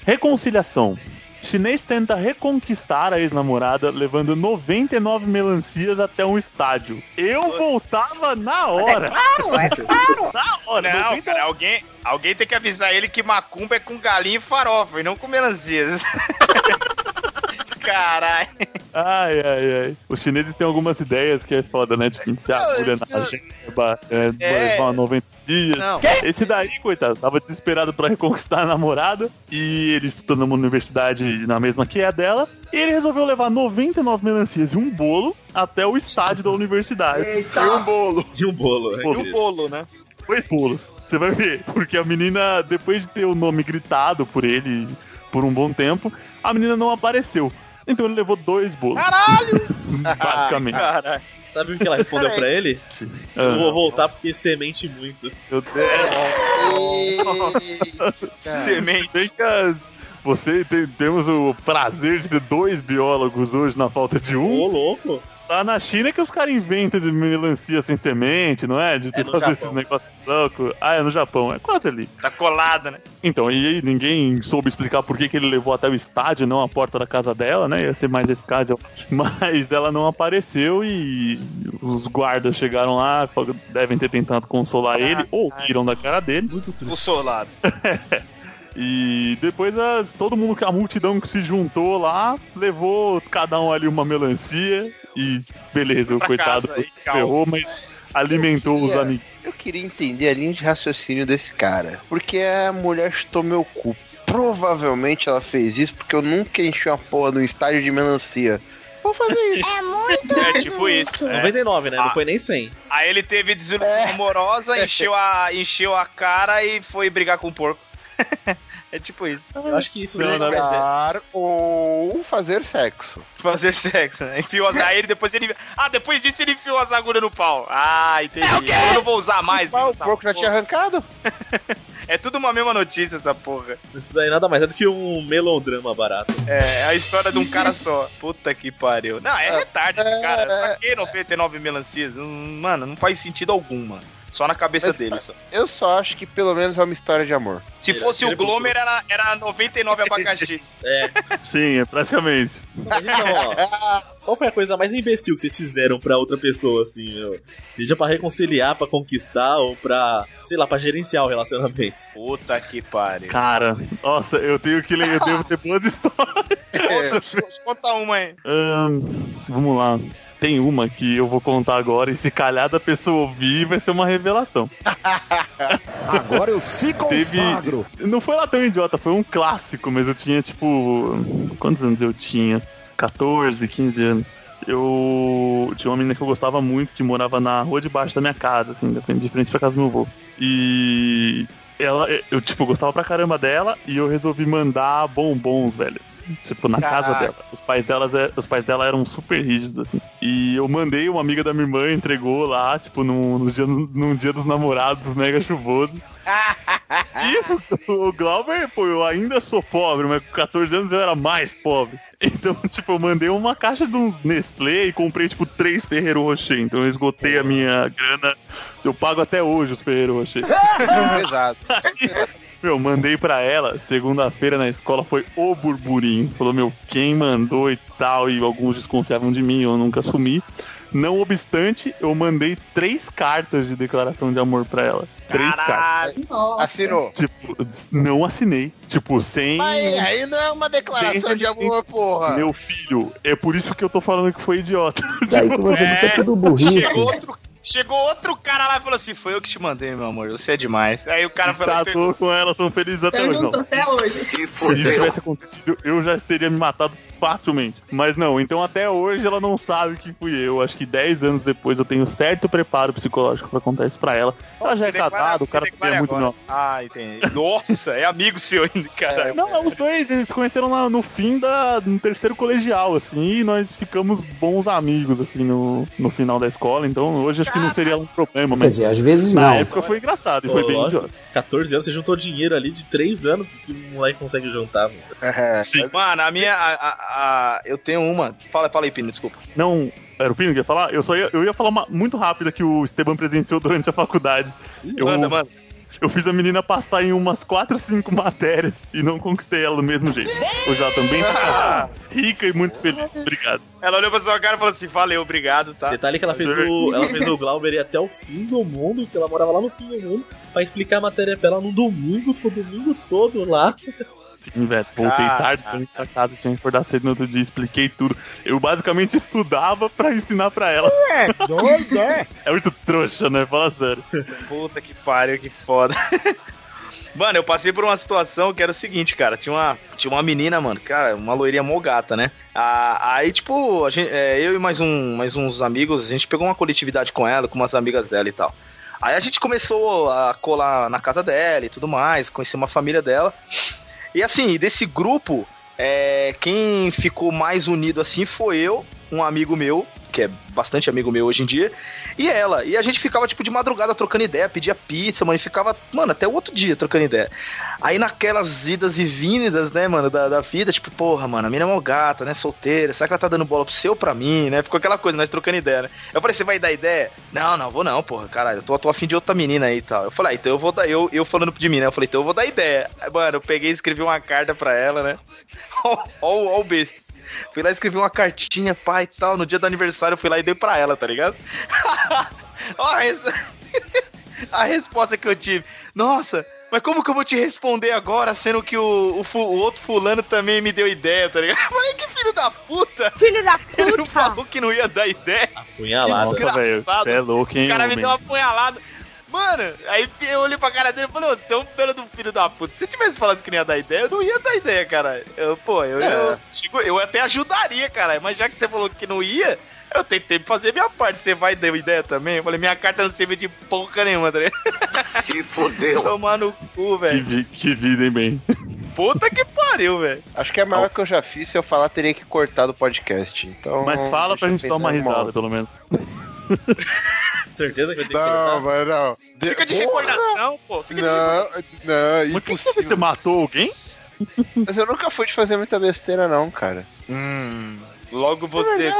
Reconciliação. Chinês tenta reconquistar a ex-namorada levando 99 melancias até um estádio. Eu voltava na hora. é claro. (laughs) Na hora. Não, 99 cara, alguém, alguém tem que avisar ele que macumba é com galinha e farofa, e não com melancias. (laughs) Caralho. Ai, ai, ai. Os chineses têm algumas ideias que é foda, né? Tipo, enfiar a agulha na jeba, é, É. levar 90 dias. Não. Esse daí, coitado, tava desesperado pra reconquistar a namorada e ele estudando numa universidade na mesma que é a dela. E ele resolveu levar 99 melancias e um bolo até o estádio da universidade. E um bolo. E um bolo. né, Pô, E o bolo, né? Dois bolos. Você vai ver. Porque a menina, depois de ter o nome gritado por ele por um bom tempo, a menina não apareceu. Então ele levou dois bolos. Caralho! (laughs) Basicamente. Caralho. Sabe o que ela respondeu pra ele? Ah, Eu vou voltar porque semente muito. meu Deus. Semente. Você tem- temos o prazer de ter dois biólogos hoje na falta de Ô, um. louco. Lá na China que os caras inventam de melancia sem semente, não é? De É fazer Japão. esses negócios loucos. Ah, é no Japão, é quase ali. Tá colada, né? Então, e aí ninguém soube explicar por que, que ele levou até o estádio, não a porta da casa dela, né? Ia ser mais eficaz, eu acho. (laughs) Mas ela não apareceu e os guardas chegaram lá, devem ter tentado consolar ele, ou riram da cara dele. Muito triste. O solado. (laughs) E depois as- todo mundo, a multidão que se juntou lá, levou cada um ali uma melancia e beleza, o coitado casa ferrou, mas alimentou os queria- amigos. Eu queria entender a linha de raciocínio desse cara. Porque a mulher chutou meu cu. Provavelmente ela fez isso porque eu nunca enchi uma porra no estádio de melancia. Vou fazer isso. É tipo isso. 99, né? Não Ah. foi nem 100. Aí ele teve desilusão É. amorosa, encheu a, encheu a cara e foi brigar com o porco. (laughs) é tipo isso. Eu acho que isso Não, não, é é. Ou fazer sexo. Fazer sexo, né? Enfiou as... Aí ele depois ele. Ah, depois disso ele enfiou as agulhas no pau. Ah, entendi. Eu não vou usar mais. O essa porco já tinha arrancado. (laughs) É tudo uma mesma notícia essa porra. Isso daí nada mais é do que um melodrama barato. É, é a história de um cara só. Puta que pariu. Não, é retardo esse cara. Pra que 99 melancias? Hum, Mano, não faz sentido algum, mano. Só na cabeça Mas- dele. Só. Eu só acho que pelo menos é uma história de amor. Se fosse ele o Glomer, era, era 99 abacaxis. (laughs) É. Sim, é praticamente. Mas então, ó. Qual foi a coisa mais imbecil que vocês fizeram pra outra pessoa, assim, meu? Seja pra reconciliar, pra conquistar ou pra, sei lá, pra gerenciar o relacionamento. Puta que pariu. Cara, nossa, eu tenho que ler, eu devo ter boas (laughs) histórias. Conta uma aí. Ahn, vamos lá. Tem uma que eu vou contar agora e se calhar da pessoa ouvir vai ser uma revelação. (laughs) Agora eu se consagro. Não foi lá tão idiota, foi um clássico, mas eu tinha tipo. Quantos anos eu tinha? 14, 15 anos. Eu tinha uma menina que eu gostava muito, que morava na rua de baixo da minha casa, assim, de frente- de frente pra casa do meu avô. E ela, eu, tipo, gostava pra caramba dela e eu resolvi mandar bombons, velho. Tipo, na casa Caraca. dela. Os pais, delas, é- os pais dela eram super rígidos, assim. E eu mandei, uma amiga da minha irmã entregou lá, tipo, num, no dia, num dia dos namorados, mega chuvoso. (laughs) E o, o Glauber, pô, eu ainda sou pobre, mas com 14 anos eu era mais pobre. Então, (laughs) tipo, eu mandei uma caixa de uns Nestlé e comprei, tipo, três Ferreiro Rocher. Então eu esgotei a minha grana. Eu pago até hoje os Ferreiro Rocher. (laughs) Pesado. Meu, mandei pra ela, segunda-feira na escola foi o burburinho. Falou, meu, quem mandou e tal, e alguns desconfiavam de mim, eu nunca assumi. Não obstante, eu mandei três cartas de declaração de amor pra ela. Três cartas. Nossa. Assinou. Tipo, não assinei. Tipo, sem. Mas aí não é uma declaração de amor, porra. Meu filho, é por isso que eu tô falando que foi idiota. (laughs) Daí que você disse é tudo burrice. Chegou outro, chegou outro cara lá e falou assim: Foi eu que te mandei, meu amor. Você é demais. Aí o cara falou: Tratou com ela, são felizes até hoje. Não. Até hoje. Se isso tivesse acontecido, eu já teria me matado facilmente. Mas não, então até hoje ela não sabe que fui eu. Acho que 10 anos depois eu tenho certo preparo psicológico pra contar isso pra ela. Ela já é casada, o cara é muito não. Ah, entendi. Nossa, é amigo seu ainda, caralho. Não, os dois, eles se conheceram lá no fim da, no terceiro colegial, assim, e nós ficamos bons amigos, assim, no, no final da escola, então hoje acho que não seria um problema, Quer mas dizer, às vezes na não. época foi engraçado e foi bem idiota. 14 anos, você juntou dinheiro ali de 3 anos que o moleque consegue juntar, mano. É. Mano, a minha. A, a- a- eu tenho uma. Fala, fala aí, Pino, desculpa. Não, era o Pino que ia falar? Eu só ia, eu ia falar uma muito rápida que o Esteban presenciou durante a faculdade. Eu, Manda, manda. eu fiz a menina passar em umas 4, 5 matérias e não conquistei ela do mesmo jeito. O já também tá casada, (laughs) rica e muito feliz. Obrigado. Ela olhou pra sua cara e falou assim: Valeu, obrigado, tá? Detalhe que ela fez o, ela fez o Glauber ir até o fim do mundo, que ela morava lá no fim do mundo, pra explicar a matéria pra ela no domingo, ficou o domingo todo lá. Sim, velho. Voltei Ah, tarde ah, pra, pra casa, tinha que acordar cedo no outro dia, expliquei tudo. Eu basicamente estudava pra ensinar pra ela. É, doido, é. (laughs) É muito trouxa, né? Fala sério. Puta que pariu, que foda. (laughs) Mano, eu passei por uma situação que era o seguinte, cara. Tinha uma, tinha uma menina, mano, cara, uma loirinha mó gata, né? Ah, aí, tipo, a gente, é, eu e mais, um, mais uns amigos, a gente pegou uma coletividade com ela, com umas amigas dela e tal. Aí a gente começou a colar na casa dela e tudo mais, conhecer uma família dela. E assim, desse grupo, é, quem ficou mais unido assim foi eu, um amigo meu, que é bastante amigo meu hoje em dia, e ela. E a gente ficava, tipo, de madrugada trocando ideia, pedia pizza, mano, e ficava, mano, até o outro dia trocando ideia. Aí naquelas idas e vindas, né, mano, da, da vida, tipo, porra, mano, a mina é mó gata, né, solteira, será que ela tá dando bola pro seu pra mim, né? Ficou aquela coisa, nós trocando ideia, né? Eu falei, você vai dar ideia? Não, não, vou não, porra, caralho, eu tô, tô afim de outra menina aí e tal. Eu falei, ah, então eu vou dar, eu, eu falando de mim, né? Eu falei, então eu vou dar ideia. Aí, Mano, eu peguei e escrevi uma carta pra ela, né? (laughs) Ó, o besta. Fui lá escrevi uma cartinha, pai e tal. No dia do aniversário eu fui lá e dei pra ela, tá ligado? (laughs) Ó, a, res- (laughs) a resposta que eu tive. Nossa, mas como que eu vou te responder agora, sendo que o, o, fu- o outro fulano também me deu ideia, tá ligado? (laughs) Eu falei, que filho da puta! Filho da (laughs) Ele não puta! falou que não ia dar ideia. Apunhalada. Que Nossa, velho, você é louco, hein, O cara me homem? deu uma punhalada. Mano, aí eu olhei pra cara dele e falei, ô, você é um pelo do filho da puta. Se você tivesse falado que não ia dar ideia, eu não ia dar ideia, cara. Eu, pô, eu, eu, digo, eu até ajudaria, cara. Mas já que você falou que não ia, eu tentei fazer minha parte. Você vai dar ideia também? Eu falei, minha carta não serve de porra nenhuma, tá ligado? Se fodeu. Tomar no cu, Que, velho. vi- que vida, hein, bem? Puta que pariu, velho. Acho que a maior que eu já fiz, se eu falar, teria que cortar do podcast. Então. Mas fala pra gente eu dar uma risada, pelo menos. (laughs) Certeza que vai ter que Não, cortar? mas não. De- Fica de recordação, pô. Fica de Não, não, Mas por que impossível. você matou alguém? Mas eu nunca fui de fazer muita besteira, não, cara. Hum, logo você.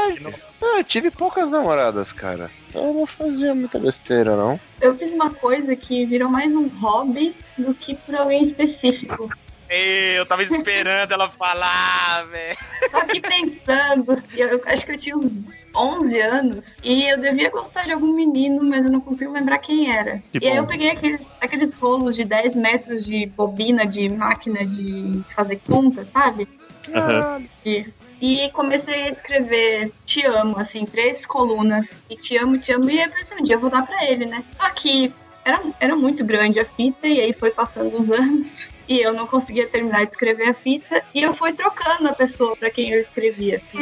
Não, eu tive poucas namoradas, cara. Então eu não fazia muita besteira, não. Eu fiz uma coisa que virou mais um hobby do que por alguém específico. Ei, eu tava esperando ela falar, velho. Tô aqui pensando. Eu, eu acho que eu tinha uns 11 anos e eu devia gostar de algum menino, mas eu não consigo lembrar quem era. Que e aí eu peguei aqueles, aqueles rolos de 10 metros de bobina de máquina de fazer conta, sabe? Aham. E e comecei a escrever te amo, assim, três colunas. E te amo, te amo. E aí eu pensei, um dia eu vou dar pra ele, né? Só que era, era muito grande a fita, e aí foi passando os (laughs) anos. E eu não conseguia terminar de escrever a fita. E eu fui trocando a pessoa pra quem eu escrevia. (laughs) (laughs)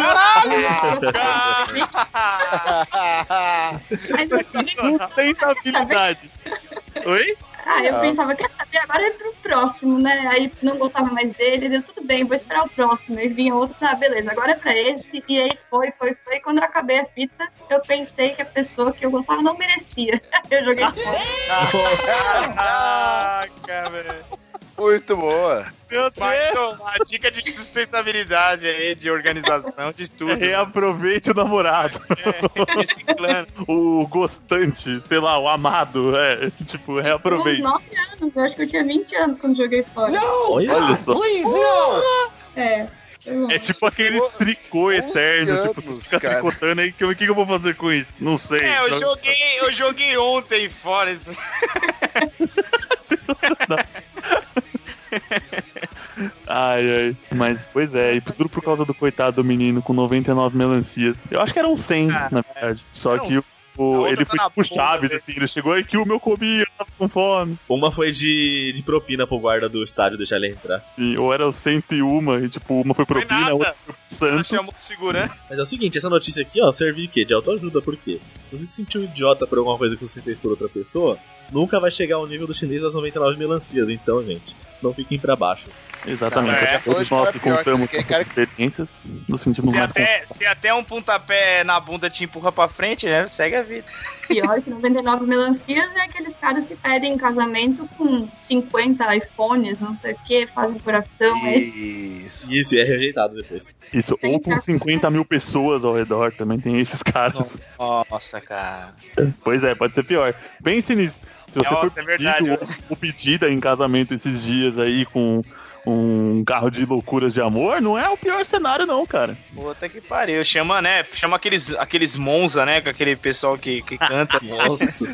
Assim. Assim, Sustentabilidade. Oi? Ah, eu pensava, quer saber, agora é pro próximo, né? Aí não gostava mais dele, deu tudo bem, vou esperar o próximo. E vinha outro, ah, beleza, agora é pra esse. E aí foi, foi, foi. E quando eu acabei a fita, eu pensei que a pessoa que eu gostava não merecia. (laughs) Eu joguei fora. (laughs) Caraca, velho. Muito boa. Meu Mas, ó, a dica de sustentabilidade aí, de organização, de tudo. Reaproveite o namorado. É, reciclando. O gostante, sei lá, o amado. É, tipo, reaproveite. 9 anos, eu acho que eu tinha 20 anos quando joguei fora. Olha, Olha só. É. foi longe. É tipo aquele tricô eterno. Tipo, anos, fica cara. tricotando aí. O que, que, que eu vou fazer com isso? Não sei. É, eu joguei, eu joguei ontem fora isso. (laughs) (laughs) Ai, ai. Mas, pois é, e tudo por causa do coitado do menino com 99 melancias. Eu acho que eram 100, Ah, na verdade. Só Eram que o, ele tá foi tipo Chaves, assim. Ele chegou aí que o meu comia, eu tava com fome. Uma foi de, de propina pro guarda do estádio deixar ele entrar. E, ou era o 101, e tipo, uma foi Foi propina, a outra foi pro segurança. Mas é o seguinte, essa notícia aqui, ó, serve de quê? De autoajuda, por quê? Você se sentiu idiota por alguma coisa que você fez por outra pessoa, nunca vai chegar ao nível do chinês das 99 melancias. Então, gente, não fiquem pra baixo. Exatamente. É, Todos hoje nós que contamos com cara experiências, nos sentimos Se mais até, se até um pontapé na bunda te empurra pra frente, né? Segue a vida. Pior que 99 melancias é aqueles caras que pedem casamento com 50 iPhones, não sei o que, fazem coração. É esse Isso. E isso e é rejeitado depois. Isso, ou com 50 mil pessoas ao redor, também tem esses caras. Nossa, cara. Pois é, pode ser pior. Pense nisso. Se você Nossa, for é verdade, pedido ou- ou pedida em casamento esses dias aí com um carro de loucuras de amor, não é o pior cenário, não, cara. Puta que pariu. Chama, né? Chama aqueles, aqueles Monza, né? Com aquele pessoal que, que canta. (laughs) Nossa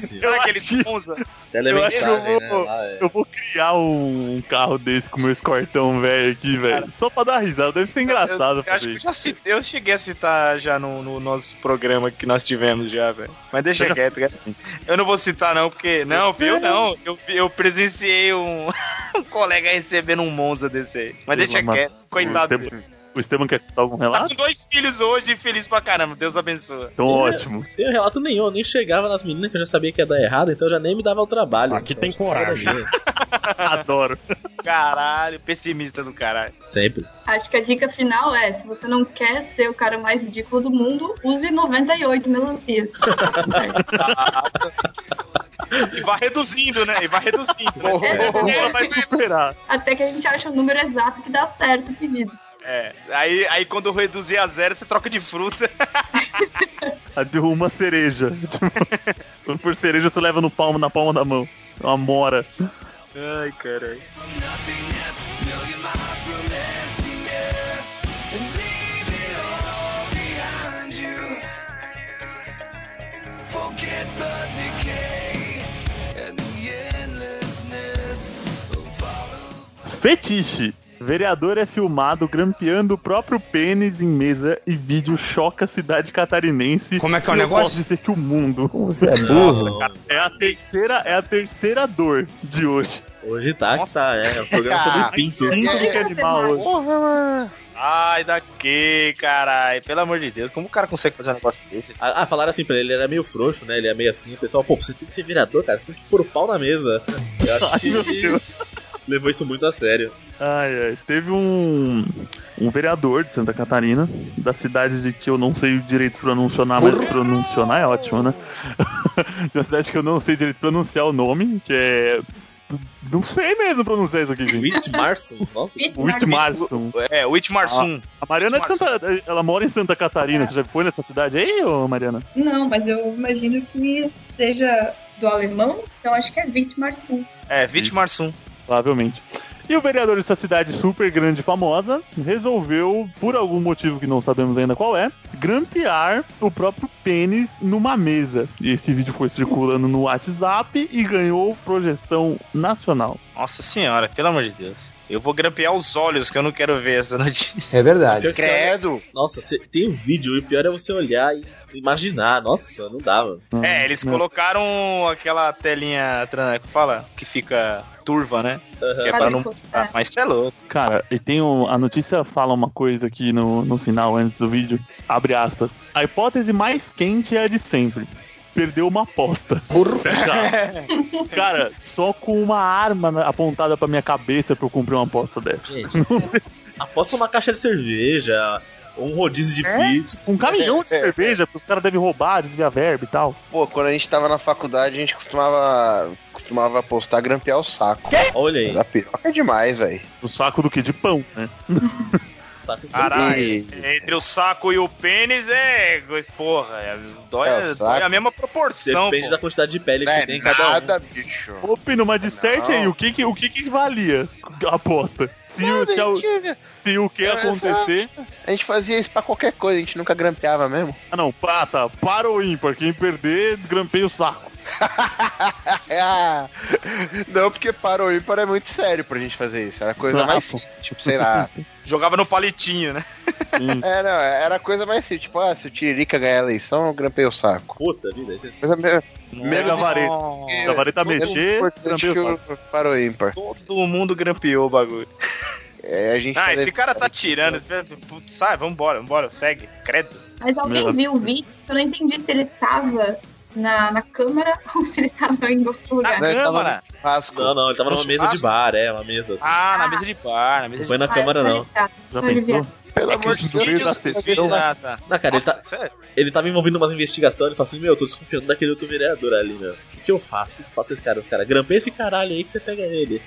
aqueles Monza? Eu acho que eu né? vou- Lá é. Eu vou criar um carro desse com meu escortão velho aqui, velho. Só pra dar risada. Deve ser engraçado Eu, eu acho que eu já citei, eu cheguei a citar já no, no nosso programa que nós tivemos já, velho. Mas deixa já quieto. Eu não vou citar não, porque... Não, viu? Não. Eu, eu presenciei um, (laughs) um colega recebendo um Monza desse aí. Mas deixa quieto. Coitado. Esteban, o Esteban quer contar algum Tá relato? com dois filhos hoje e feliz pra caramba. Deus abençoe. Então, ótimo. Tem relato nenhum, eu nem chegava nas meninas que eu já sabia que ia dar errado, então eu já nem me dava o trabalho. Aqui Então, tem coragem. (laughs) Adoro. Caralho, pessimista do caralho. Sempre. Acho que a dica final é: se você não quer ser o cara mais ridículo do mundo, use 98 melancias. (laughs) E vai reduzindo, né? E vai reduzindo. Né? É, Ela vai superar. Até que a gente acha o número exato que dá certo o pedido. É. Aí, aí quando reduzir a zero, você troca de fruta. (laughs) Deu uma cereja. (laughs) Tipo, por cereja você leva no palmo, na palma da mão. É Uma mora. Ai, caralho. Forget the decay and the endlessness of all of Fetiche. Vereador é filmado grampeando o próprio pênis em mesa e vídeo choca a cidade catarinense. Como é que é o eu negócio? Posso dizer que o mundo. Como você é burro. É a terceira, é a terceira dor de hoje. Hoje tá que tá, é. É um programa sobre pintos. Pinto que é animal hoje. Porra, mano. Ai, daqui, caralho. Pelo amor de Deus, como o cara consegue fazer um negócio desse? Ah, ah, falaram assim pra ele, ele era meio frouxo, né? Ele é meio assim. O pessoal, pô, você tem que ser vereador, cara. Você tem que pôr o pau na mesa. Eu acho Ai, que meu ele Deus. levou isso muito a sério. Ai, ai. Teve um, um vereador de Santa Catarina, da cidade de que eu não sei direito pronunciar, mas pronunciar é ótimo, né? (laughs) de uma cidade que eu não sei direito pronunciar o nome, que é. Não sei mesmo pronunciar isso aqui, gente. Whit Marson, nossa. Whitmarston. É, Whitmarsum. A Mariana é Santa. Ela mora em Santa Catarina. Você já foi nessa cidade aí, ô Mariana? Não, mas eu imagino que seja do alemão, então acho que é Wittmarsum. É, Whitmarsum. Provavelmente. E o vereador dessa cidade super grande e famosa resolveu, por algum motivo que não sabemos ainda qual é, grampear o próprio pênis numa mesa. E esse vídeo foi circulando no WhatsApp e ganhou projeção nacional. Nossa senhora, pelo amor de Deus. Eu vou grampear os olhos, que eu não quero ver essa notícia. É verdade. Credo. Nossa, você- tem um vídeo e o pior é você olhar e imaginar. Nossa, não dá, mano. É, eles Não. colocaram aquela telinha, que fala, que fica turva, né? Que é Pra não mostrar. Mas você é louco. Cara, e tem um, a notícia fala uma coisa aqui no, no final, antes do vídeo. Abre aspas. A hipótese mais quente é a de sempre. Perdeu uma aposta. (laughs) Cara, só com uma arma apontada pra minha cabeça pra eu cumprir uma aposta dessa. Gente, (laughs) aposta uma caixa de cerveja, um rodízio de pizza. Um caminhão de cerveja, porque os caras devem roubar, desviar verba e tal. Pô, quando a gente tava na faculdade, a gente costumava, costumava apostar grampear o saco. Olha aí, Mas a piroca é demais, velho. O saco do que? De pão, né? (laughs) saco Caralho, entre o saco e o pênis é. Porra, é, dói, É, dói a mesma proporção. Depende pô. da quantidade de pele que Não é tem cada um. nada, bicho. Ô, Pino, mas disserte Não. aí, o que que, o que que valia a aposta? Se, o, se, o- se o que É, acontecer... A gente fazia isso pra qualquer coisa, a gente nunca grampeava mesmo. Ah, não, pata, para o ímpar. Quem perder, grampeia o saco. (laughs) Não, porque para o ímpar é muito sério pra gente fazer isso. Era coisa mais pô. simples, tipo, sei lá. (laughs) Jogava no palitinho, né? (laughs) É, não, era coisa mais simples. Tipo, ah, se o Tiririca ganhar a eleição, eu grampei o saco. Puta vida, esse Coisa meio, Pega a vareta. Nossa. A vareta mexer, que o o para o ímpar. Todo mundo grampeou o bagulho. É, a gente Ah, esse cara tá tirando. Putz, Sai, vambora, vambora, segue. Credo. Mas alguém Meu. viu o vídeo? Eu não entendi se ele tava na, na câmera (laughs) ou se ele tava em outro lugar. Não, ele tava Câmara? Não, não, ele tava numa mesa de bar, é, uma mesa. assim. Ah, na mesa de bar, na mesa Não de foi na Ah, câmara, não. ele tá. Já ele pensou? Pelo É amor de Deus. vídeos, ah, tá. Não, cara, ele, Nossa, tá, sério? ele tava envolvido em umas investigações, ele falou assim, meu, eu tô desconfiando daquele outro vereador ali, meu. O que, que eu faço? O que, que eu faço com esse cara? Os caras, grampeia esse caralho aí que você pega ele.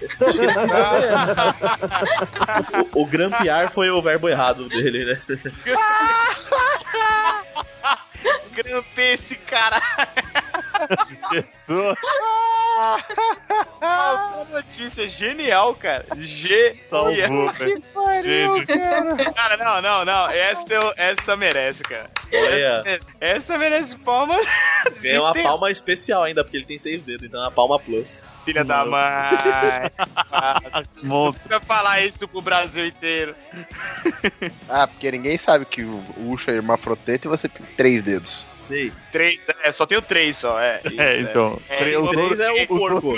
o, (laughs) o grampear foi o verbo errado dele, né? (laughs) Grampei esse cara. (laughs) Jesus, (laughs) Uma notícia genial, cara. Genial. salvou, velho. Gênio. Cara, não, não, não. Essa, eu, essa merece, cara. Olha. Essa, essa merece palmas. (laughs) Ganhou uma Tem- palma especial ainda, porque ele tem seis dedos, então é uma palma plus. Filha da mãe. (laughs) Não precisa falar isso pro Brasil inteiro. (laughs) Ah, porque ninguém sabe que o Ucho é hermafrodita e você tem três dedos. Sei. Três, é, só tenho três só, é. isso, É, então. É, três- é o os porco. Três é o porco.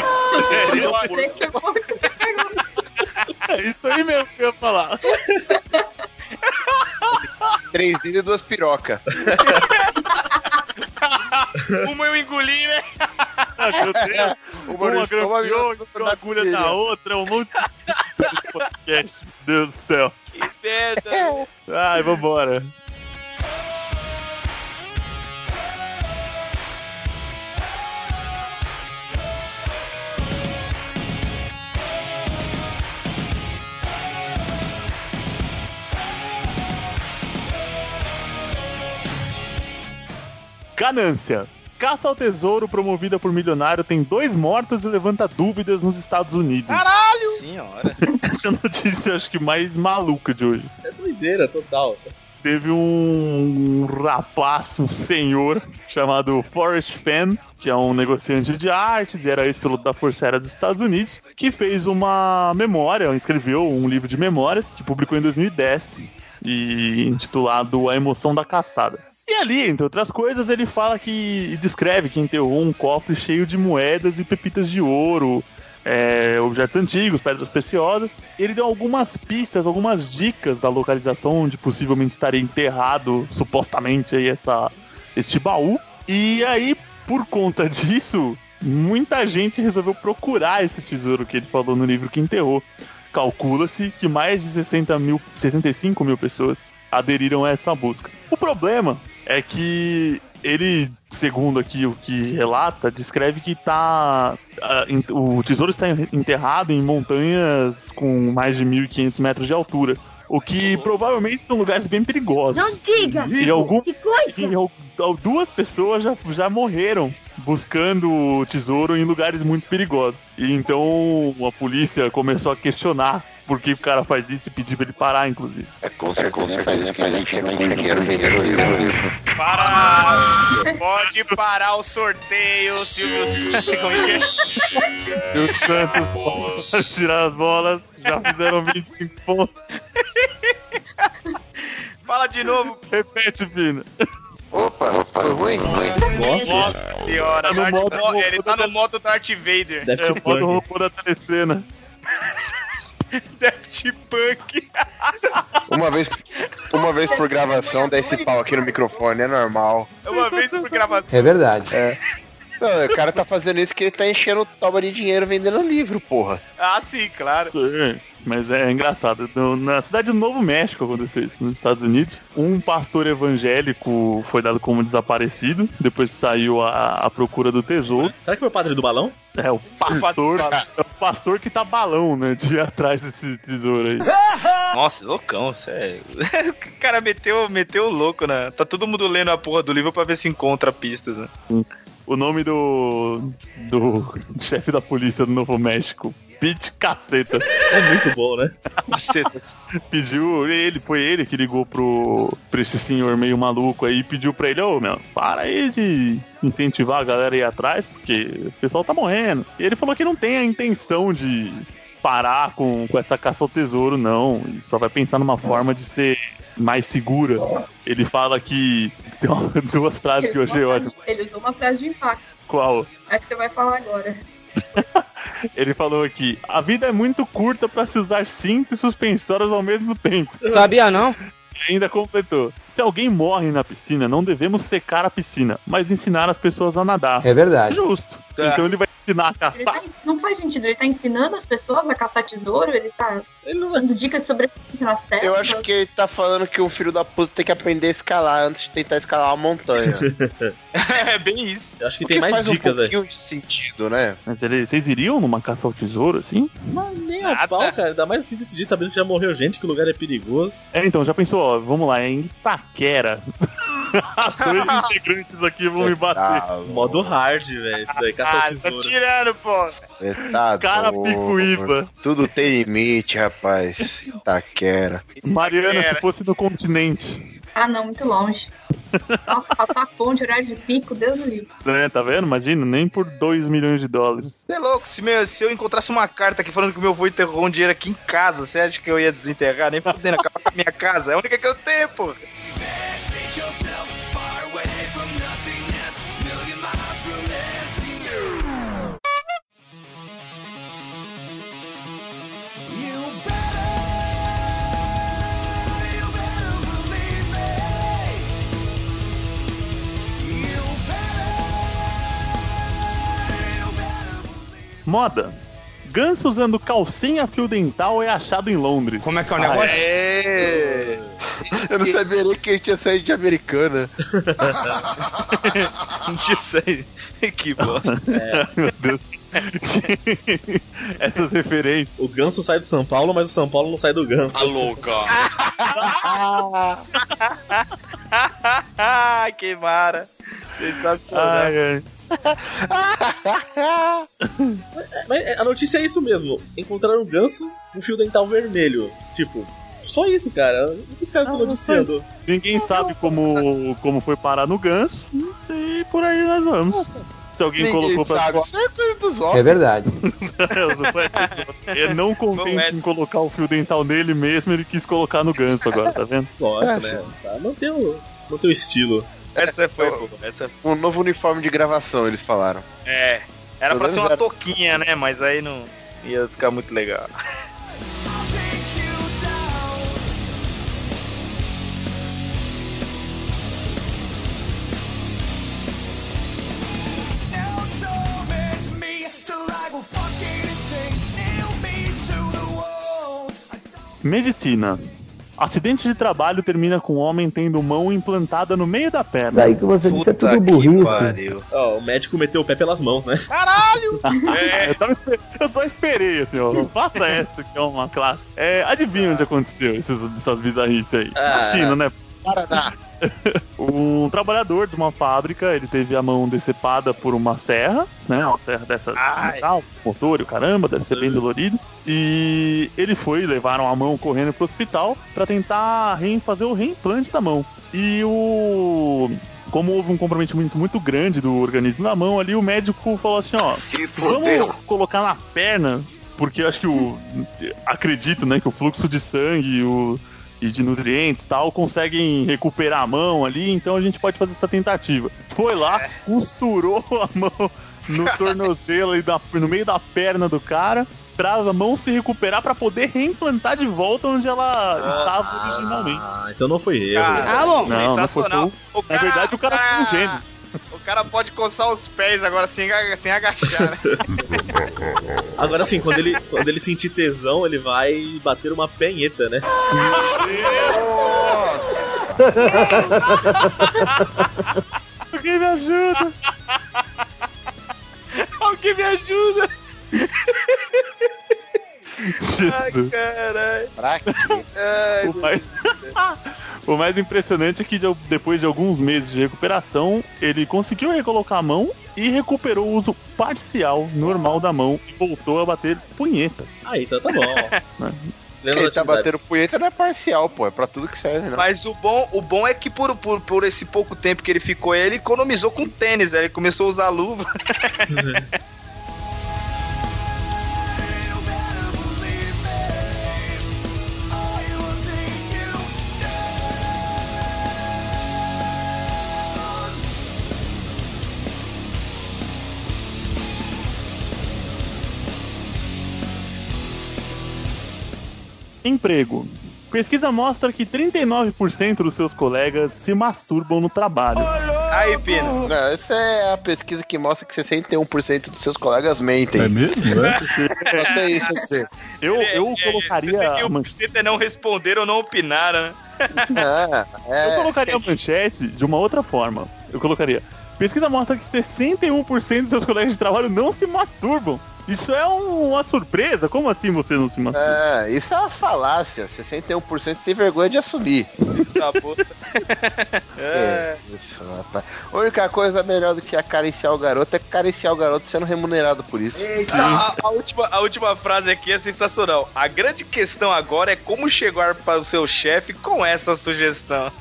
É. É isso aí mesmo que eu ia falar. Três dedos e duas pirocas. (laughs) Uma eu engoli, né? Ah, meu Deus. Uma Uma grampeou, entrou na a agulha na outra, é um monte de (laughs) podcast. Meu Deus do céu. Que merda. Ai, vambora. Ganância. Caça ao tesouro promovida por milionário tem dois mortos e levanta dúvidas nos Estados Unidos. Senhora. (laughs) Essa é a notícia acho que mais maluca de hoje. É doideira total. Teve um rapaz, um senhor, chamado Forrest Fenn, que é um negociante de artes e era ex-piloto da Força Aérea dos Estados Unidos, que fez uma memória, escreveu um livro de memórias, que publicou em 2010, e intitulado A Emoção da Caçada. E ali, entre outras coisas, ele fala que. descreve que enterrou um cofre cheio de moedas e pepitas de ouro, é, objetos antigos, pedras preciosas. Ele deu algumas pistas, algumas dicas da localização onde possivelmente estaria enterrado, supostamente, aí, essa, este baú. E aí, por conta (laughs) disso, muita gente resolveu procurar esse tesouro que ele falou no livro que enterrou. Calcula-se que mais de 60 mil, 65 mil pessoas aderiram a essa busca. O problema é que ele, segundo aqui o que relata, descreve que tá em- o tesouro está enterrado em montanhas com mais de 1.500 metros de altura, o que provavelmente são lugares bem perigosos. Não diga! E algum, Que coisa! e duas pessoas já, já morreram buscando o tesouro em lugares muito perigosos. E então a polícia começou a questionar por que o cara faz isso e pedir pra ele parar, inclusive. Com certeza faz isso que a gente não tem dinheiro vendendo livro. Para! Pode Pode parar o sorteio, Silvio Santos. É é? Silvio Santos pode tirar as bolas. Já fizeram 25 pontos. Fala de novo. Repete, Pina. Opa, opa, ruim, ruim. Nossa senhora, Tá modo- Mo- ele tá no modo Darth Vader. É o modo robô da telecena. (laughs) Daft Punk. Uma vez, uma vez por gravação, dá esse pau aqui no microfone, é normal. Uma vez por gravação. É verdade. Não, o cara tá fazendo isso que ele tá enchendo toba de dinheiro vendendo livro, porra. Ah, sim, claro. É, Mas é engraçado. No- Na cidade do Novo México aconteceu isso, nos Estados Unidos. Um pastor evangélico foi dado como desaparecido. Depois saiu a, a procura do tesouro. Será que foi o padre do balão? É o pastor. É o pastor que tá balão, né? De ir atrás desse tesouro aí. Nossa, loucão, sério. (laughs) O cara meteu, meteu o louco, né? Tá todo mundo lendo a porra do livro pra ver se encontra pistas, né? O nome do. do chefe da polícia do Novo México. Pete Caceta. É muito bom, né? Caceta. Pediu, ele, foi ele que ligou pro, pra esse senhor meio maluco aí e pediu pra ele, ô meu, para aí de incentivar a galera a ir atrás, porque o pessoal tá morrendo. E ele falou que não tem a intenção de parar com, com essa caça ao tesouro, não. Ele só vai pensar numa forma de ser mais segura. Ele fala que. (laughs) Tem uma- duas frases que eu achei ótimas. Ele usou uma frase de impacto. Qual? É que você vai falar agora. (laughs) Ele falou aqui: a vida é muito curta pra se usar cinto e suspensórios ao mesmo tempo. (laughs) Sabia não? E ainda completou: se alguém morre na piscina, não devemos secar a piscina, mas ensinar as pessoas a nadar. É verdade. Justo. Tá. Então ele vai ensinar a Ele tá, caçar. ens- não faz sentido, ele tá ensinando as pessoas a caçar tesouro, ele tá Ele não dando dicas de sobrevivência na selva. Eu acho que ele tá falando que o filho da puta tem que aprender a escalar antes de tentar escalar uma montanha. (laughs) É bem isso. Eu acho que O tem mais faz dicas, um pouquinho de sentido, né? Mas ele, vocês iriam numa caça ao tesouro assim? Mas nem a pau, cara. Ainda mais assim decidir sabendo que já morreu gente, que o lugar é perigoso. É, então, já pensou, ó, vamos lá, é em Itaquera. Dois (laughs) integrantes aqui vão me bater. Tá, Modo hard, velho. Isso daí, caça Ah, ao tá tesouro. tirando, pô. Você tá Cara doido. picuíba. Tudo tem limite, rapaz. Taquera. Mariana, se fosse no continente. Ah, não, muito longe. Nossa, passar ponte, horário de pico, Deus do livre. Né, tá vendo? Imagina, nem por 2 milhões de dólares. Você é louco, se, meu- se eu encontrasse uma carta aqui falando que meu avô enterrou um dinheiro aqui em casa, você acha que eu ia desenterrar? Nem fudendo, acabar com a minha casa. É a única que eu tenho, pô. Moda. Ganso usando calcinha fio dental é achado em Londres. Como é que é o negócio? É. Eu não sabia nem que ele tinha saído de americana. (laughs) Não tinha saído. Que bosta. (laughs) Meu Deus. Essas referências. O ganso sai do São Paulo, mas o São Paulo não sai do ganso. Tá louca. (laughs) Que mara. Sensacional. Ai, ai. Mas é, a notícia é isso mesmo. Encontraram um ganso com fio dental vermelho. Tipo, só isso, cara. O que os caras estão noticiando? Ninguém sabe como, como foi parar no ganso. E por aí nós vamos. Se alguém Ninguém colocou pra sabe. fora. Isso é É verdade. (laughs) É não contente Não é. em colocar o fio dental nele mesmo, ele quis colocar no ganso agora, tá vendo? Lógico, né? Tá, manter o estilo. Essa (laughs) foi boa. Essa Um novo uniforme de gravação, eles falaram. É. Era Pelo pra ser uma era. toquinha, né? Mas aí não ia ficar muito legal. Medicina. Acidente de trabalho termina com um homem tendo mão implantada no meio da Isso perna. aí que você disse é Puta tudo que burrice. Ó, o médico meteu o pé pelas mãos, né? É. (laughs) Eu, tava eu só esperei, assim, ó. Faça essa, que é uma classe. É, adivinha onde aconteceu esses, essas bizarrices aí? Na Ah. China, né? Paraná. (laughs) Um trabalhador de uma fábrica, ele teve a mão decepada por uma serra, né? Uma serra dessa Ai. metal, motor e o caramba, deve ser bem dolorido. E ele foi, levaram a mão correndo pro hospital pra tentar fazer o reimplante da mão. E o como houve um comprometimento muito grande do organismo na mão ali, o médico falou assim, ó, vamos colocar na perna, porque acho que o acredito, né, que o fluxo de sangue, o e de nutrientes e tal, conseguem recuperar a mão ali, então a gente pode fazer essa tentativa. Foi lá, costurou (laughs) a mão no tornozelo e da- no meio da perna do cara, pra a mão se recuperar pra poder reimplantar de volta onde ela estava originalmente. Ah, então não foi erro. Cara, Ah, bom. Não, não foi, sensacional. foi O Na verdade, o cara foi um gênio. O cara pode coçar os pés agora sem, sem agachar, né? (laughs) Agora sim, quando ele, quando ele sentir tesão, ele vai bater uma penheta, né? Alguém me ajuda! Alguém me ajuda! Jesus. Caralho. Pra quê? Ai, O mais... (laughs) o mais impressionante é que de- depois de alguns meses de recuperação, ele conseguiu recolocar a mão e recuperou o uso parcial, normal da mão e voltou a bater punheta. Aí, então tá bom. (laughs) Lembra Ele tá batendo punheta não é parcial, pô. É pra tudo que serve, não. Mas o bom, o bom é que por, por, por esse pouco tempo que ele ficou, ele economizou com tênis, né? ele começou a usar luva. (laughs) Emprego. Pesquisa mostra que 39% dos seus colegas se masturbam no trabalho. Aí, Pino. Não, essa é a pesquisa que mostra que 61% dos seus colegas mentem. mesmo? (laughs) Só tem isso a dizer. Eu, eu É, colocaria. man- 61% é não responder ou não opinar, né? Ah, Eu é. colocaria a manchete de uma outra forma. Eu colocaria. Pesquisa mostra que 61% dos seus colegas de trabalho não se masturbam. Isso é um- uma surpresa? Como assim você não se masturba? É, isso é uma falácia. 61% tem vergonha de assumir. Tá puta. (laughs) É, isso, rapaz. A única coisa melhor do que acariciar o garoto é acariciar o garoto sendo remunerado por isso. A, a última, a última frase aqui é sensacional. A grande questão agora é como chegar para o seu chefe com essa sugestão.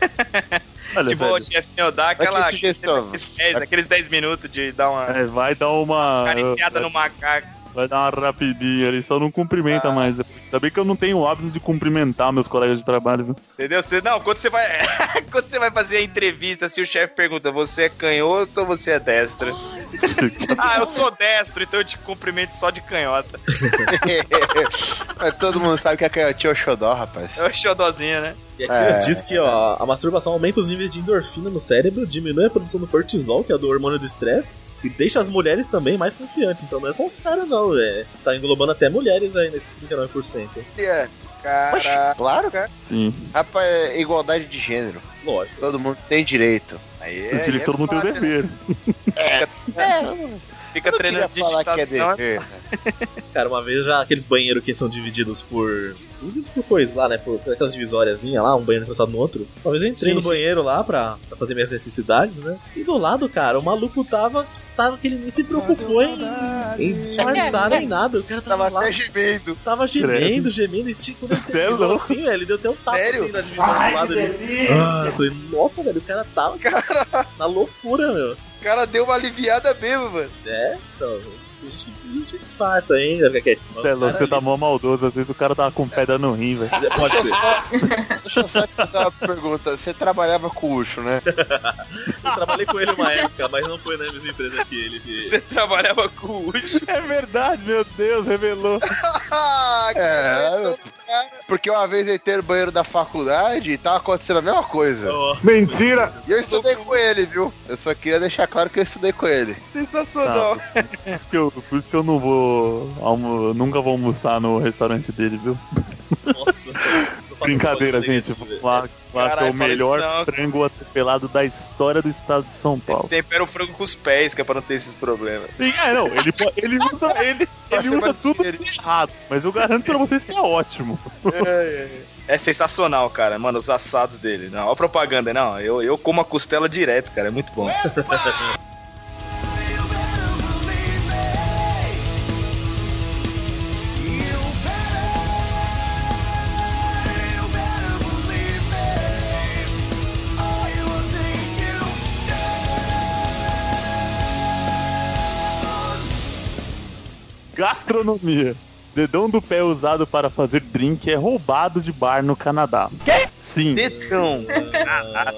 (laughs) Olha, tipo, velho, chefinho dá aquela. sugestão? Aqueles 10, aqueles 10 minutos de dar uma é, vai dar uma. acariciada no macaco. Vai dar uma rapidinha ali, só não cumprimenta Ah. mais. Ainda bem que eu não tenho o hábito de cumprimentar meus colegas de trabalho, viu? Entendeu? Você, não, quando você vai. (laughs) quando você vai fazer a entrevista, se o chefe pergunta, você é canhoto ou você é destro? (laughs) ah, eu sou destro, então eu te cumprimento só de canhota. (laughs) Mas todo mundo sabe que a canhotinha é o xodó, rapaz. É o xodozinho, né? E aqui É. diz que ó, a masturbação aumenta os níveis de endorfina no cérebro, diminui a produção do cortisol, que é do hormônio do estresse, e deixa as mulheres também mais confiantes. Então não é só os caras, não, é. Tá englobando até mulheres aí nesses 39%. É. Cara. claro. Sim. Rapaz, é igualdade de gênero. Lógico. Todo mundo tem direito. Aí, (laughs) O diretor todo mundo tem o né? dever. É, eu Fica treinando falar que é digitação. dever. Cara, uma vez já aqueles banheiros que são divididos por. Divididos por coisas lá, né? Por, por aquelas divisóriazinhas lá, um banheiro encostado no outro. Uma vez eu entrei Sim, no sim. banheiro lá pra, pra fazer minhas necessidades, né? E do lado, cara, o maluco tava. Tava que ele nem se preocupou em, em disfarçar nem nada. O cara tava, Tava lá. até gemendo. Tava gemendo, gemendo, e tipo, quando ele Cê é louco. assim, velho, ele deu até um tapa Sério? assim na divisão do lado ali. Ah, eu falei, nossa, velho, o cara tava na loucura, meu. O cara deu uma aliviada mesmo, mano. É, então, a gente, a gente disfarça ainda, fica quietinho. Você é louco, você tá mó maldoso. Às vezes o cara tava com pedra no rim, velho. Pode ser. Deixa eu só te fazer uma pergunta. Você trabalhava com o Ucho, né? (laughs) Eu trabalhei com ele uma época, mas não foi na mesma empresa que ele. que- Você trabalhava com o Ucho. É verdade, meu Deus, revelou. (laughs) É, porque uma vez eu entrei no banheiro da faculdade e tava acontecendo a mesma coisa. Ó, Mentira! E eu estudei com ele, viu? Eu só queria deixar claro que eu estudei com ele. sensacional. Por isso que eu, por isso que eu não vou. almo- nunca vou almoçar no restaurante dele, viu? Brincadeira, gente. Vamos lá, é o melhor não. frango atropelado da história do estado de São Paulo. Tempera o frango com os pés, que é pra não ter esses problemas. Sim, é, não, ele, ele (laughs) usa, ele, ele usa tudo errado, mas eu garanto pra vocês que é ótimo. É sensacional, cara. Mano, os assados dele. Não, a propaganda, não. Eu, eu como a costela direto, cara. É muito bom. (laughs) Gastronomia. Dedão do pé usado para fazer drink é roubado de bar no Canadá. Quê? Sim. Dedão. Ah.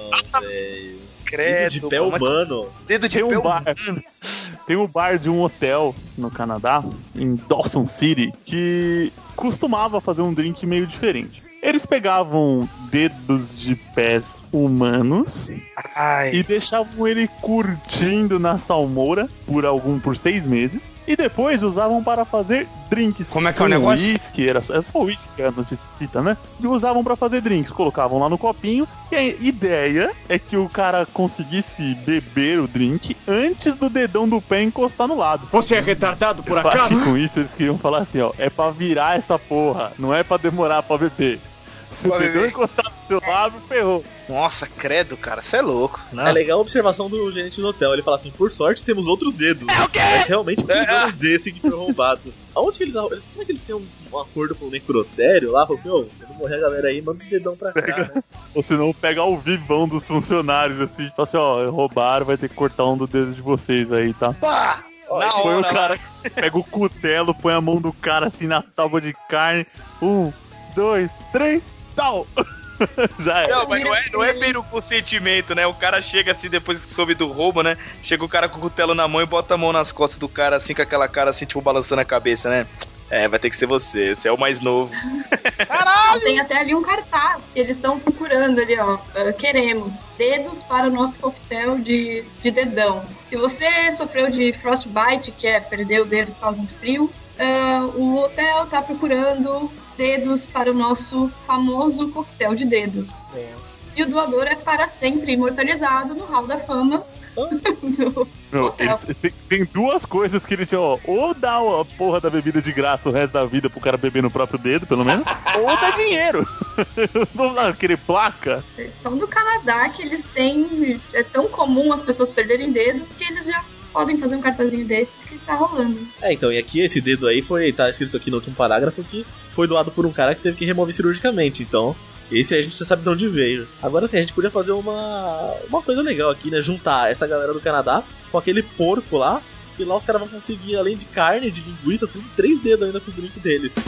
Credo. de pé é humano. Dedo de Tem pé um bar. humano. (laughs) Tem um bar de um hotel no Canadá, em Dawson City, que costumava fazer um drink meio diferente. Eles pegavam dedos de pés humanos Ai. e deixavam ele curtindo na salmoura por algum por seis meses. E depois usavam para fazer drinks. Como é que é o Com negócio? Whisky, era só, é só whisky que a notícia cita, né? E usavam para fazer drinks. Colocavam lá no copinho. E a ideia é que o cara conseguisse beber o drink antes do dedão do pé encostar no lado. Você é retardado por Eu acho acaso? que com isso eles queriam falar assim, ó. É pra virar essa porra, não é pra demorar pra beber. Se o beber. encostar no seu lado, ferrou. Nossa, credo, cara, você é louco. Não. É legal a observação do gerente do hotel. Ele fala assim: por sorte temos outros dedos. É o quê? Mas realmente precisamos desse que foi roubado. Aonde que eles? Será que eles têm um, um acordo com o necrotério lá? Falam assim: ô, se não morrer a galera aí, manda os dedão pra cá. né? (laughs) Ou senão pegar o vivão dos funcionários, assim, tipo assim, ó, roubaram, vai ter que cortar um dos dedos de vocês aí, tá? Pá! Na Põe o cara, pega o cutelo, põe a mão do cara assim na tábua de carne. Um, dois, três, tal! (laughs) Já é. Não, mas não é, não é bem no consentimento, né? O cara chega assim, depois que soube do roubo, né? Chega o cara com o cutelo na mão e bota a mão nas costas do cara, assim, com aquela cara assim, tipo, balançando a cabeça, né? É, vai ter que ser você, você é o mais novo. (laughs) Tem até ali um cartaz que eles estão procurando ali, ó. ah, queremos dedos para o nosso coquetel de, de dedão. Se você sofreu de frostbite, que é perder o dedo por causa do frio, ah, o hotel tá procurando dedos para o nosso famoso coquetel de dedo. E o doador é para sempre imortalizado no Hall da Fama. (laughs) do eles- tem, tem duas coisas que eles tinham, ó. Ou dá a porra da bebida de graça o resto da vida pro cara beber no próprio dedo, pelo menos. (laughs) ou dá dinheiro. (laughs) Vamos lá, querer placa. Eles são do Canadá que eles têm. É tão comum as pessoas perderem dedos que eles já podem fazer um cartazinho desses que tá rolando. É, então, e aqui esse dedo aí foi. Tá escrito aqui no último parágrafo que foi doado por um cara que teve que remover cirurgicamente. Então, esse aí a gente já sabe de onde veio. Agora sim, a gente podia fazer uma. uma coisa legal aqui, né? Juntar essa galera do Canadá com aquele porco lá. Que lá os caras vão conseguir, além de carne, de linguiça, tudo três dedos ainda pro drink deles. (laughs)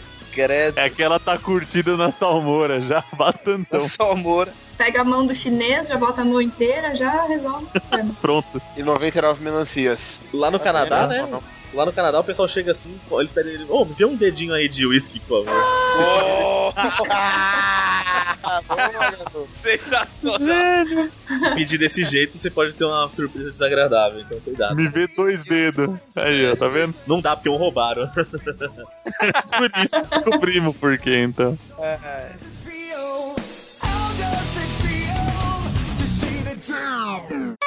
(laughs) Credo. É que ela tá curtida na salmoura já, (laughs) bastantão. Só amor. Pega a mão do chinês, já bota a mão inteira, já resolve o (laughs) problema. Pronto. E 99 melancias. Lá no Canadá, né? não. Lá no Canadá o pessoal chega assim, eles pedem ele, ô, me vê um dedinho aí de whisky, por favor. Sensacional. Se pedir desse jeito, você pode ter uma surpresa desagradável, então cuidado. Me vê dois dedos. Aí, ó, tá vendo? Não dá porque um roubaram. (laughs) Por isso descobrimos por quê, então. How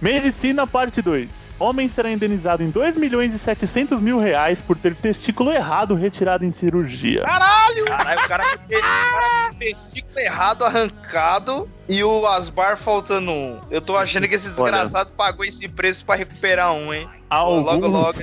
Medicina, parte 2. Homem será indenizado em 2 milhões e 700 mil reais por ter testículo errado retirado em cirurgia. Caralho, o cara com o cara com o testículo errado arrancado e o Asbar faltando um. Eu tô achando que esse (laughs) desgraçado pagou esse preço pra recuperar um, hein? Alguns, Logo, logo.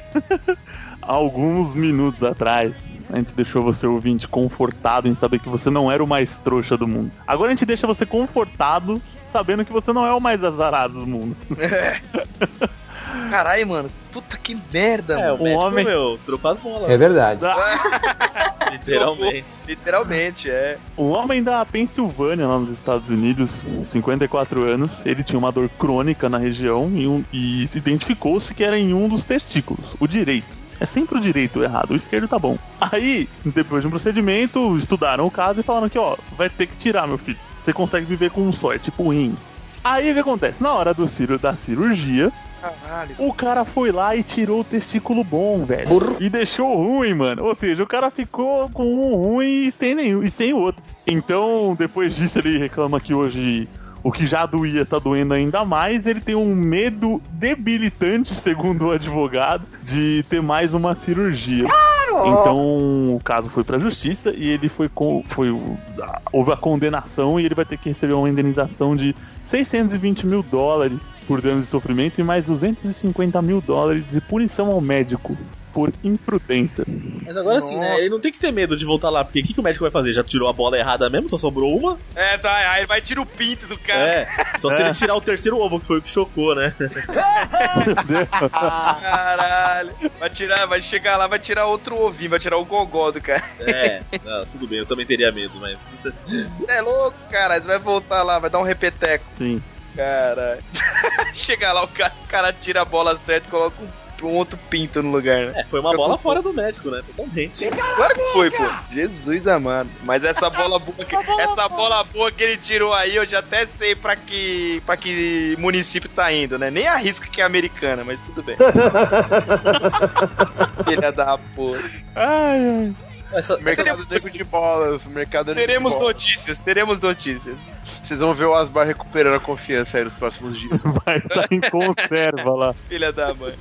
(laughs) alguns minutos atrás, a gente deixou você ouvinte confortado em saber que você não era o mais trouxa do mundo. Agora a gente deixa você confortado sabendo que você não é o mais azarado do mundo. (laughs) Caralho, mano. Puta que merda, É, o mano. médico, homem- meu, trocou as bolas. É verdade. (laughs) literalmente. (laughs) Literalmente, é. Um homem da Pensilvânia, lá nos Estados Unidos, 54 anos, ele tinha uma dor crônica na região e, um- e se identificou-se que era em um dos testículos, o direito. É sempre o direito o errado, o esquerdo tá bom. Aí, depois de um procedimento, estudaram o caso e falaram que, ó, vai ter que tirar, meu filho. Você consegue viver com um só, é tipo rim. Aí o que acontece? Na hora do ciro da cirurgia, Caralho. o cara foi lá e tirou o testículo bom, velho. E deixou ruim, mano. Ou seja, o cara ficou com um ruim e sem nenhum e sem o outro. Então, depois disso, ele reclama que hoje o que já doía tá doendo ainda mais. Ele tem um medo debilitante, (laughs) segundo o advogado, de ter mais uma cirurgia. Então o caso foi pra justiça e ele foi com. Foi, houve a condenação e ele vai ter que receber uma indenização de 620 mil dólares por danos de sofrimento e mais 250 mil dólares de punição ao médico por imprudência. Mas agora sim, né? Ele não tem que ter medo de voltar lá, porque o que, que o médico vai fazer? Já tirou a bola errada mesmo? Só sobrou uma? É, tá, aí ele vai tirar o pinto do cara. É. Só se É. ele tirar o terceiro ovo, que foi o que chocou, né? Caralho. Vai tirar, vai chegar lá, vai tirar outro ovinho, vai tirar o gogó do cara. É. Não, tudo bem, eu também teria medo, mas. (laughs) É louco, cara. Você vai voltar lá, vai dar um repeteco. Sim. Caralho. (laughs) Chega lá, o cara, o cara tira a bola certa e coloca um, um outro pinto no lugar, né? É, foi uma bola fora do médico, né? Totalmente. Claro que foi, pô. Jesus amado. Mas essa bola boa que, essa bola boa que ele tirou aí, eu já até sei pra que, pra que município tá indo, né? Nem arrisco que é americana, mas tudo bem. (laughs) Filha da porra. Ai, ai. Essa, Mercado Negro de Bolas, Mercado Teremos de Bolas. notícias, teremos notícias. Vocês vão ver o Asbar recuperando a confiança aí nos próximos dias. (laughs) Vai estar em conserva lá. Filha da mãe.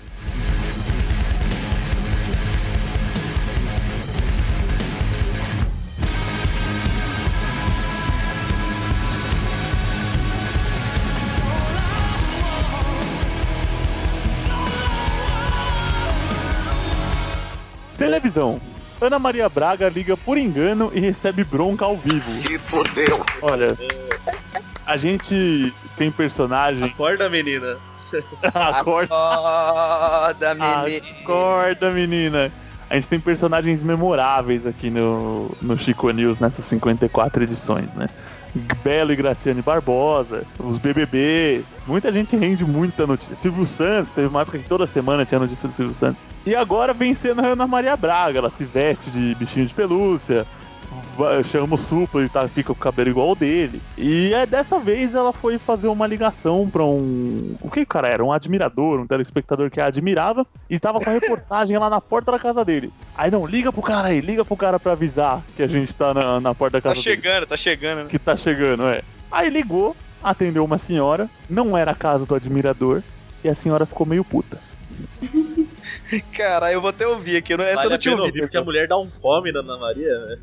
Televisão. Ana Maria Braga liga por engano e recebe bronca ao vivo. Se fodeu. Olha, a gente tem personagem. Acorda, menina. Acorda, Foda, menino. acorda, menina. A gente tem personagens memoráveis aqui no, no Chico News nessas 54 edições, né? Belo e Graciane Barbosa, os BBBs, muita gente rende muita notícia. Silvio Santos, teve uma época que toda semana tinha notícia do Silvio Santos. E agora vem sendo a Ana Maria Braga, ela se veste de bichinho de pelúcia, chama o supla e tá, fica com o cabelo igual ao dele. E é dessa vez ela foi fazer uma ligação pra um. O que o cara era? Um admirador, um telespectador que a admirava e tava com a reportagem lá na porta da casa dele. Aí não, liga pro cara aí, liga pro cara pra avisar que a gente tá na, na porta da Tá casa dele. chegando, tá chegando, né? Que tá chegando, é. Aí ligou, atendeu uma senhora, não era a casa do admirador, e a senhora ficou meio puta. (laughs) Caralho, eu vou até ouvir aqui. Eu não, essa vale eu não tinha ouvido. Ouvir, porque a mulher dá um fome na Ana Maria. Né?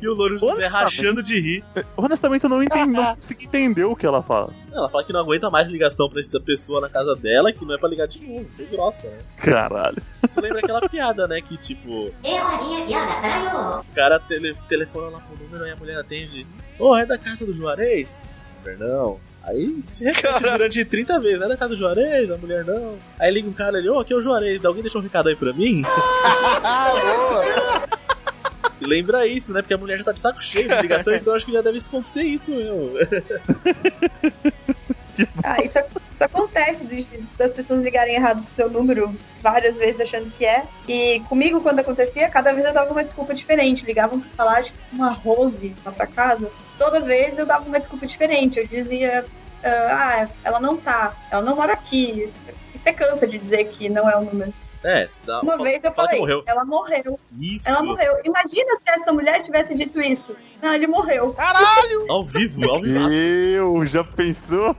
E o Louro José rachando de rir. Honestamente, eu não, entendi, (laughs) não consegui entender o que ela fala. Ela fala que não aguenta mais ligação pra essa pessoa na casa dela, que não é pra ligar de novo. é grossa, né? Caralho. Isso lembra aquela piada, né? Que tipo. O cara tele telefona lá pro número e a mulher atende. Ô, oh, é da casa do Juarez? Não. Aí se repete durante 30 vezes. É da casa do Juarez? A mulher não. Aí liga um cara ali, ô, aqui é o Juarez. Alguém deixou um recado aí pra mim? E (laughs) Lembra isso, né? Porque a mulher já tá de saco cheio de ligação, (laughs) então acho que já deve acontecer isso mesmo. (laughs) Ah, isso, isso acontece de- das pessoas ligarem errado pro seu número várias vezes achando que é. E comigo, quando acontecia, cada vez eu dava uma desculpa diferente. Ligavam pra falar, acho que uma Rose lá pra casa. Toda vez eu dava uma desculpa diferente. Eu dizia, ah, ela não tá, ela não mora aqui. Você cansa de dizer que não é o número. É, se dá Uma fala- vez eu fala que falei, morreu. ela morreu. Isso. Ela morreu. Imagina se essa mulher tivesse dito isso. Não, ele morreu. (laughs) Ao vivo, ao vivo. Eu, já pensou?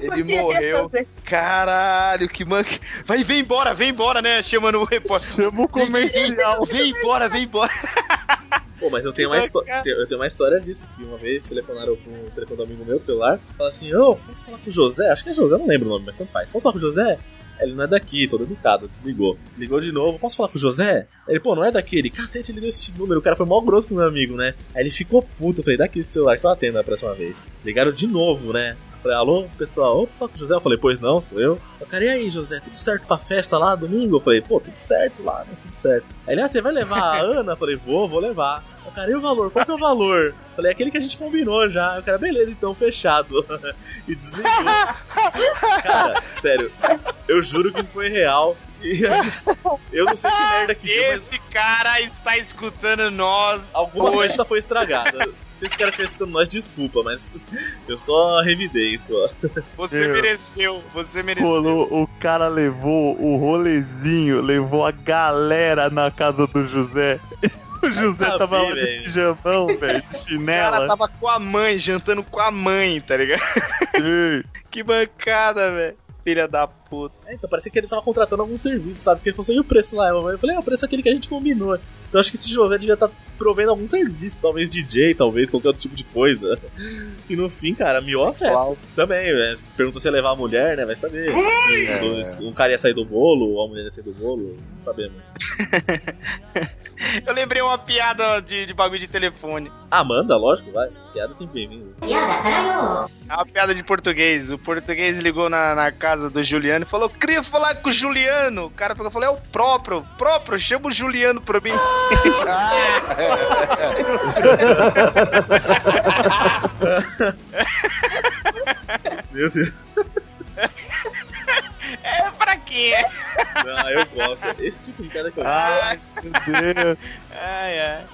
Ele morreu. Caralho, que manca. Vai, vem embora, vem embora, né? Chamando o repórter. Chama o comercial. Vem embora, vem embora. (laughs) Pô, mas eu tenho, uma eu tenho uma história disso, que uma vez telefonaram com o telefone do amigo meu, celular, fala assim, ô, posso falar com o José? Acho que é José, não lembro o nome, mas tanto faz. Posso falar com o José? Ele não é daqui, todo educado, desligou. Ligou de novo, posso falar com o José? Ele, pô, não é daquele. Cacete, ele deu esse número, o cara foi mó grosso com o meu amigo, né? Aí ele ficou puto, eu falei, dá esse celular que eu atendo da próxima vez. Ligaram de novo, né? Falei, alô, pessoal, ô, falar com o José? Eu falei, pois não, sou eu. Eu, cara, e aí, José, tudo certo pra festa lá domingo? Eu falei, pô, tudo certo lá, né? Tudo certo. Aí ele, ah, você vai levar a Ana? Eu falei, vou, vou levar. Eu, cara, e o valor? Qual que é o valor? Falei, aquele que a gente combinou já. O cara, beleza, então, fechado. (laughs) e desligou. cara, sério, eu juro que isso foi real. Eu não sei que merda que deu, mas Esse cara está escutando nós. alguma hoje. festa foi estragada. Se esse cara estiver escutando nós, desculpa, mas (laughs) eu só revidei só. Você Eu- mereceu, você mereceu. Rolou, o cara levou o rolezinho, levou a galera na casa do José. O José saber, tava lá de pijamão, velho, de (laughs) O cara chinela. tava com a mãe, jantando com a mãe, tá ligado? (laughs) Que bancada, velho. Filha da é, então parecia que ele tava contratando algum serviço, sabe? Porque ele falou assim, e o preço lá? Eu falei, é o preço é aquele que a gente combinou. Então acho que esse José devia estar tá provendo algum serviço, talvez DJ, talvez qualquer outro tipo de coisa. (laughs) E no fim, cara, miou a festa. Também, né? perguntou se ia levar a mulher, né? Vai saber. Se é. um cara ia sair do bolo, ou a mulher ia sair do bolo, não sabemos. (laughs) Eu lembrei uma piada de, de bagulho de telefone. Ah, manda, lógico, vai. Piada sempre bem-vinda. Piada, É uma piada de português. O português ligou na, na casa do Juliano e falou: queria falar com o Juliano. O cara pegou e falou: é o próprio, o próprio, chama o Juliano pra mim. (laughs) Meu Deus. é pra quê? Não, eu gosto. Esse tipo de piada que eu Ai, meu Deus. Ai, ai.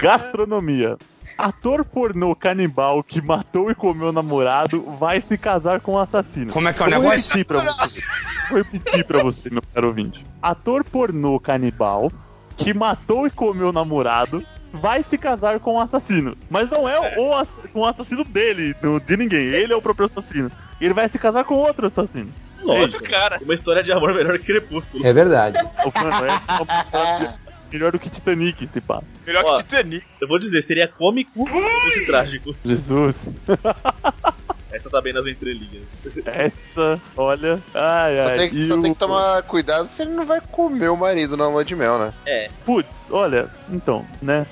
Gastronomia. Ator pornô canibal que matou e comeu o namorado vai se casar com um assassino. Como é que é o Vou negócio? repetir pra você. Vou repetir pra você, meu caro ouvinte. Ator pornô canibal que matou e comeu o namorado vai se casar com um assassino. Mas não é o, ass- com o assassino dele, do- de ninguém. Ele é o próprio assassino. Ele vai se casar com outro assassino. Lógico. cara. Uma história de amor melhor que Crepúsculo. É verdade. O mano, é uma- melhor do que Titanic, se pá. Melhor Ó. que Titanic. Eu vou dizer, seria cômico se fosse trágico. Jesus. (laughs) Essa tá bem nas entrelinhas. Essa, olha. Ai, Só ai. tem, que- e só tem que tomar cuidado se ele não vai comer o marido na lua de mel, né? É, Putz, olha, então, né?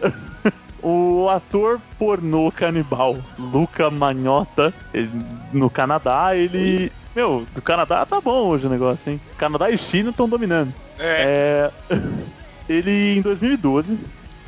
(laughs) o ator pornô canibal Luca Magnota, ele- no Canadá, ele. Meu, do Canadá tá bom hoje o negócio, hein? Canadá e China estão dominando. É. É, ele, em 2012,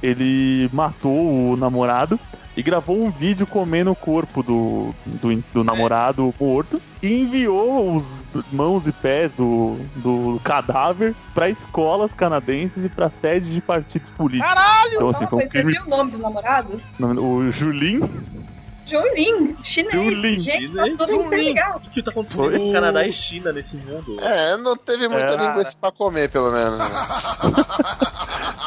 ele matou o namorado e gravou um vídeo comendo o corpo do, do, do namorado morto e enviou os mãos e pés do, do cadáver para escolas canadenses e para sedes de partidos políticos. Caralho! Então, assim, foi um coisa, você crime- viu o nome do namorado? O Julin Julin, chinês. Julin. Gente, tá Chinês? tudo interligado. o que tá acontecendo Foi. com Canadá e China nesse mundo? É, não teve muita É. linguiça pra comer, pelo menos. né? (laughs)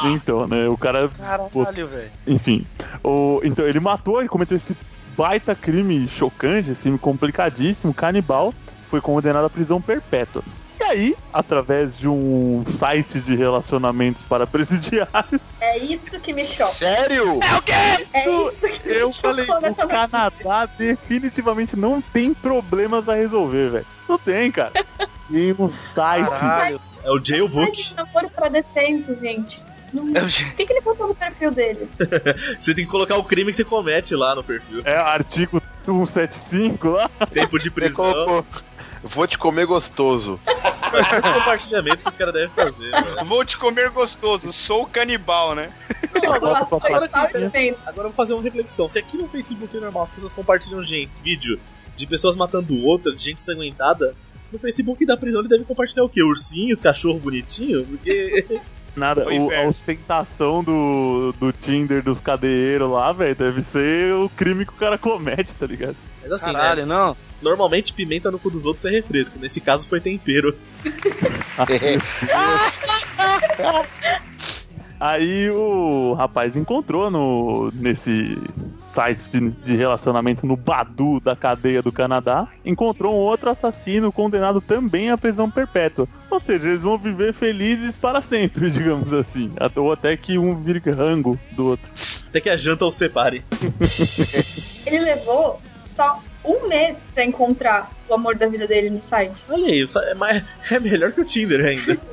Então, né? O cara. Caralho, velho. Enfim. O, então, ele matou e cometeu esse baita crime chocante, assim, complicadíssimo, canibal. Foi condenado à prisão perpétua. E aí, através de um site de relacionamentos para presidiários, É isso que me choca. Sério? É isso que eu me falei: chocou o. Canadá definitivamente não tem problemas a resolver, velho. Não tem, cara. (laughs) Tem um site. Caralho. É o jailbook. namoro pra decentes, gente. Não- É o O que, que ele botou no perfil dele? (laughs) Você tem que colocar o crime que você comete lá no perfil. É artigo 175 lá. Tempo de (laughs) prisão. Vou te comer gostoso. Esses compartilhamentos que os caras devem fazer, velho. Vou te comer gostoso, sou canibal, né? Não, agora, agora, agora eu vou fazer uma reflexão. Se aqui no Facebook é normal as pessoas compartilham gente, vídeo de pessoas matando outra, de gente sanguentada, no Facebook da prisão eles devem compartilhar o quê? Ursinhos, cachorro bonitinho? Porque. (laughs) Nada, O a ostentação do, do Tinder dos cadeeiros lá, velho, deve ser o crime que o cara comete, tá ligado? Mas assim, né? Caralho, não. Normalmente pimenta no cu dos outros é refresco. Nesse caso foi tempero. (laughs) Aí o rapaz encontrou no nesse site de, de relacionamento no Badu da cadeia do Canadá, encontrou um outro assassino condenado também à prisão perpétua. Ou seja, eles vão viver felizes para sempre, (laughs) digamos assim. Até- Ou até que um vire rango do outro. Até que a janta os separe. Ele levou só um mês pra encontrar o amor da vida dele no site. Olha aí, isso é, mais, é melhor que o Tinder ainda. (laughs)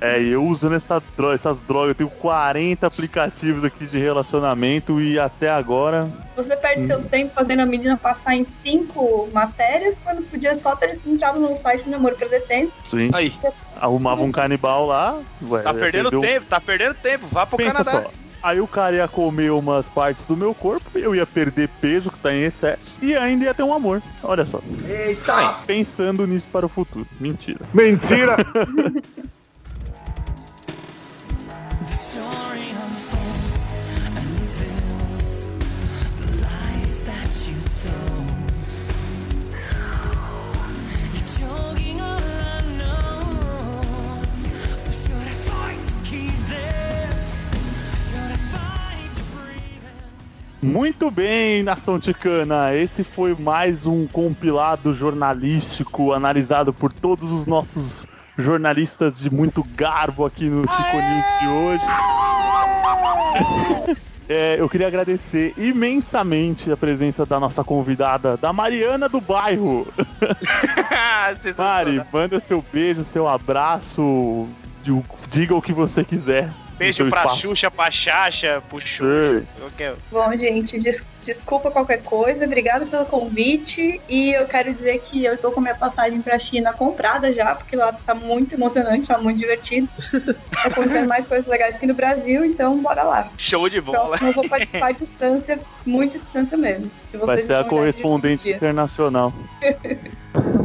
É, e eu usando essa dro- essas drogas, eu tenho 40 aplicativos aqui de relacionamento e até agora. Você perde seu tempo fazendo a menina passar em cinco matérias, quando podia só ter entrado num site de namoro pra detentes. Sim, Aí, arrumava um canibal lá. Ué, tá perdendo perdeu- tempo, tá perdendo tempo. Vá pro Pensa Canadá. só. Aí o cara ia comer umas partes do meu corpo, eu ia perder peso que tá em excesso e ainda ia ter um amor. Olha só. Eita! Pensando nisso para o futuro. Mentira. Mentira! (laughs) Muito bem, Nação Ticana. Esse foi mais um compilado jornalístico analisado por todos os nossos jornalistas de muito garbo aqui no Chico News de hoje. (laughs) É, eu queria agradecer imensamente a presença da nossa convidada, da Mariana do Bairro. (laughs) Mari, manda seu beijo, seu abraço, diga o que você quiser. Beijo pra espaço. Xuxa, pra Xaxa, pro Xuxa. Qualquer- Bom, gente, des- desculpa qualquer coisa, obrigada pelo convite. E eu quero dizer que eu tô com minha passagem pra China comprada já, porque lá tá muito emocionante, tá muito divertido. Tá (laughs) acontecendo mais coisas legais aqui no Brasil, então bora lá. Show de bola. Próximo eu vou participar à distância, muita distância mesmo. Se vocês Vai ser a de correspondente internacional. (laughs)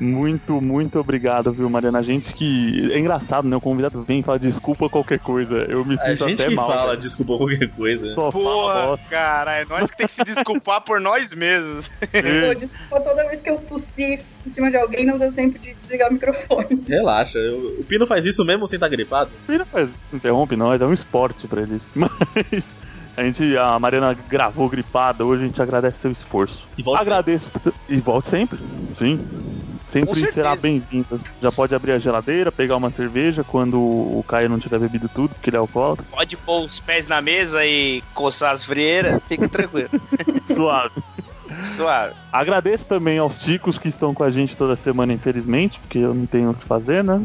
muito, muito obrigado, viu, Mariana? A gente que. É engraçado, né? O convidado vem e fala desculpa qualquer coisa. Eu me A sinto gente até que mal. fala, velho. desculpa qualquer coisa. Só fala Porra, bosta. cara, é nós que tem que se desculpar por nós mesmos. (laughs) Pô, desculpa toda vez que eu tossi em cima de alguém, não deu tempo de desligar o microfone. Relaxa, eu- o Pino faz isso mesmo sem estar gripado? Filho, mas isso interrompe nós, é um esporte pra eles. (laughs) Mas a gente, a Mariana gravou gripada, hoje a gente agradece seu esforço. E volte Agradeço e volte sempre, sim. Sempre será bem-vinda. Já pode abrir a geladeira, pegar uma cerveja quando o Caio não tiver bebido tudo, porque ele é alcoólatra. Pode pôr os pés na mesa e coçar as frieiras. Fica tranquilo. (laughs) Suave. Suave. Agradeço também aos ticos que estão com a gente toda semana, infelizmente, porque eu não tenho o que fazer, né?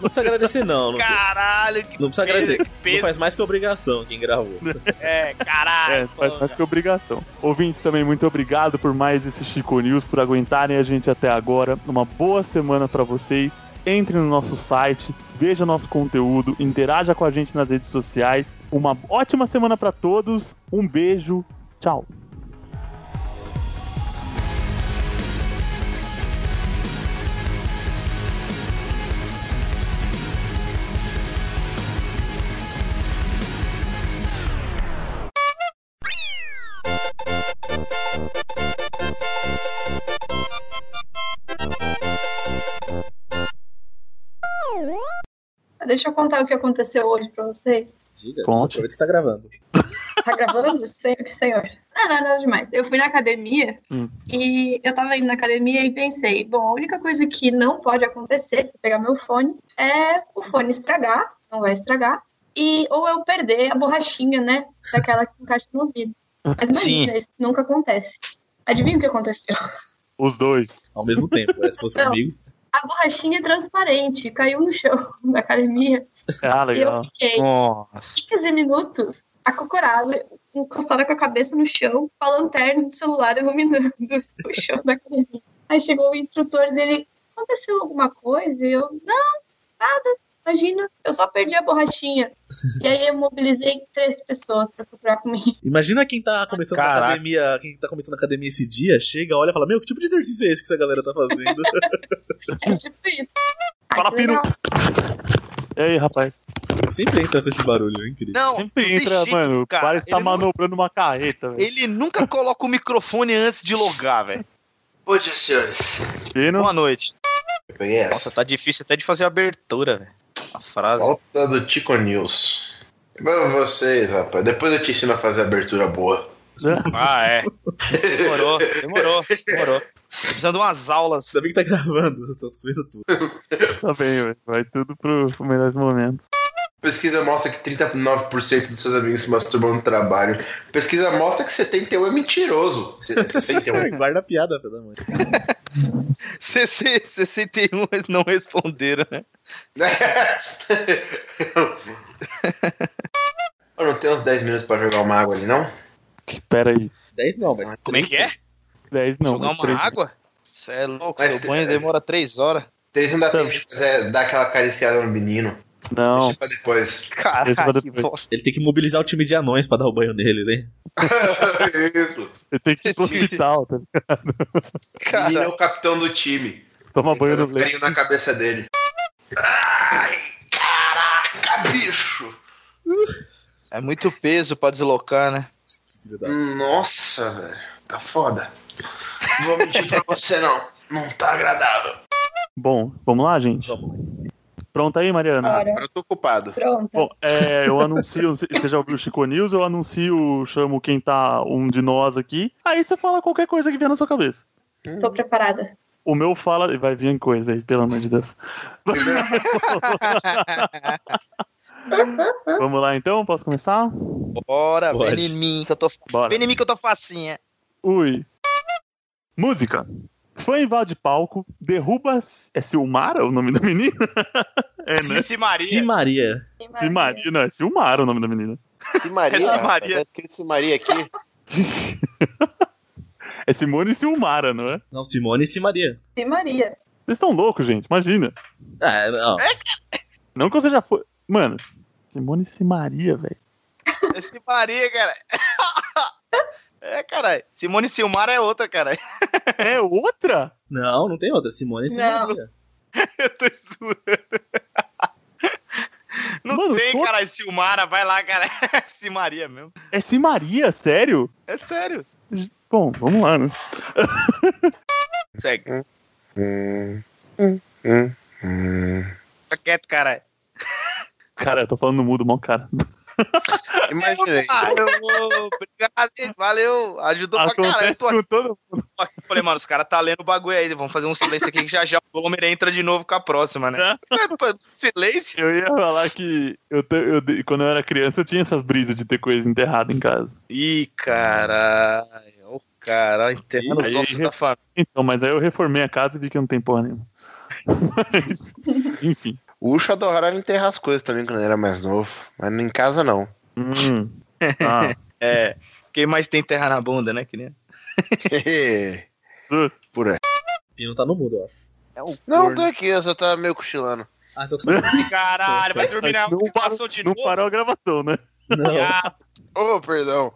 Não precisa agradecer, não. Não, Caralho, que não precisa peso, agradecer. que Não faz mais que obrigação quem gravou. É, caralho. É, faz mais que obrigação. Ouvintes, também muito obrigado por mais esse Chico News, por aguentarem a gente até agora. Uma boa semana pra vocês. Entre no nosso site, veja nosso conteúdo, interaja com a gente nas redes sociais. Uma ótima semana pra todos. Um beijo. Tchau. Deixa eu contar o que aconteceu hoje pra vocês. Diga, Conte. aproveita que tá gravando. Tá gravando? Senhor, senhor. Não, não, nada demais. Eu fui na academia Hum. e eu tava indo na academia e pensei, bom, a única coisa que não pode acontecer se eu pegar meu fone é o fone estragar, não vai estragar, e ou eu perder a borrachinha, né? Daquela que encaixa no ouvido. Mas imagina, isso nunca acontece. Adivinha o que aconteceu? Os dois. Ao mesmo tempo, né? se fosse Não. comigo. A borrachinha é transparente, caiu no chão (laughs) da academia. Ah, E eu legal. fiquei Nossa. 15 minutos acocorada, encostada com a cabeça no chão, com a lanterna do celular iluminando (laughs) o chão da academia. Aí chegou o instrutor dele, aconteceu alguma coisa? E eu, não, nada, imagina, eu só perdi a borrachinha. E aí eu mobilizei três pessoas pra procurar comigo. Imagina quem tá começando Caraca. academia, quem tá começando na academia esse dia, chega, olha e fala, meu, que tipo de exercício é esse que essa galera tá fazendo? (laughs) É tipo isso. Fala, Pino. E aí, rapaz? Sempre entra com esse barulho, é incrível. Não, Sempre entra, jeito, mano. cara. Parece que tá ele, nu- manobrando uma carreta, velho. ele nunca coloca o microfone antes de logar, velho. Bom dia, senhores. Pino. Boa noite. Nossa, tá difícil até de fazer a abertura, velho. A frase. Volta do Tico News. Pra vocês, rapaz. Depois eu te ensino a fazer abertura boa. Ah, é. Demorou, demorou, demorou. Tô precisando de umas aulas. Ainda bem que tá gravando essas coisas tudo. (laughs) Tá bem. Vai tudo pro, pro melhores momentos. Pesquisa mostra que 39% dos seus amigos se masturbam no trabalho. Pesquisa mostra que 71 é mentiroso. (laughs) 61. Guarda a piada, filho da mãe. 61 eles não responderam, né? (laughs) Eu não tenho uns 10 minutos pra jogar uma água ali, não? Pera aí. 10 não, mas. Como é que é? 10 não. Jogar uma água? Você é louco, Mas seu banho demora 3 horas. Três não dá tempo de fazer, dar aquela acariciada no menino. Não. Deixa pra depois. Caralho, Deixa que depois. bosta. Ele tem que mobilizar o time de anões pra dar o banho nele, né? (laughs) Isso. Você tem que ir pro hospital, tá ligado? (laughs) O menino é o capitão do time. Toma banho no leite. na cabeça dele. Ai, caraca, bicho. é muito peso pra deslocar, né? Nossa, velho. Tá foda. Não vou mentir pra você, não. Não tá agradável. Bom, vamos lá, gente? Vamos. Pronta aí, Mariana? Bora. Agora eu tô ocupado. Pronto. Bom, é, eu anuncio, (laughs) você já ouviu o Chico News, eu anuncio, chamo quem tá um de nós aqui, aí você fala qualquer coisa que vier na sua cabeça. Estou preparada. O meu fala, vai vir coisa aí, pelo amor de Deus. (laughs) Vamos lá então, posso começar? Bora, Pode. vem em mim que eu tô. Bora. Vem em mim que eu tô facinha. Ui. Música. Fã invade palco, derruba. É Silmara o nome da menina? (laughs) É, né? Cici Maria. Se Maria. Silmaria, não, é Silmara o nome da menina. Simaria. É Simaria. Tá escrito Simaria aqui. (laughs) É Simone Silmara, não é? Não, Simone e Se Maria. E Maria. Vocês estão loucos, gente, imagina. Ah, não. Não que você já foi. Mano, Simone Simaria, velho. É Cici Maria, cara. (laughs) É, caralho. Simone Silmara é outra, cara. (laughs) É outra? Não, não tem outra. Simone e. Maria. (laughs) Eu tô zoando. Não Mano, tem, tô- cara. Silmara, vai lá, cara. Cici (laughs) Maria mesmo. É Simaria, sério? É sério. Bom, vamos lá, né? Segue. Hum, hum, hum, hum. Tá quieto, cara. Cara, eu tô falando no mudo, mal cara. (laughs) Imaginei. Obrigado, hein? valeu. Ajudou pra caralho. Acontece Tô aqui. com todo mundo. Eu falei, mano, os caras tá lendo o bagulho aí. Vamos fazer um silêncio aqui que já já o Glomer entra de novo com a próxima, né? Silêncio? Eu ia falar que eu, eu quando eu era criança eu tinha essas brisas de ter coisa enterrada em casa. Ih, caralho. Ô, caralho, enterrando os ossos da família. Então, mas aí eu reformei a casa e vi que não tem porra nenhuma. (laughs) Mas, enfim. O Ucho adorava enterrar as coisas também quando ele era mais novo. Mas em casa não. Hum. (laughs) Ah, É. Quem mais tem terra na bunda, né? Que nem... (laughs) Por aí. Pino tá no mudo, eu acho. É o Não, tô aqui, eu só tava meio cochilando. Ah, então tá. (laughs) Caralho, vai dormir na não, gravação parou, de não novo? parou a gravação, né? Não. Ô, perdão.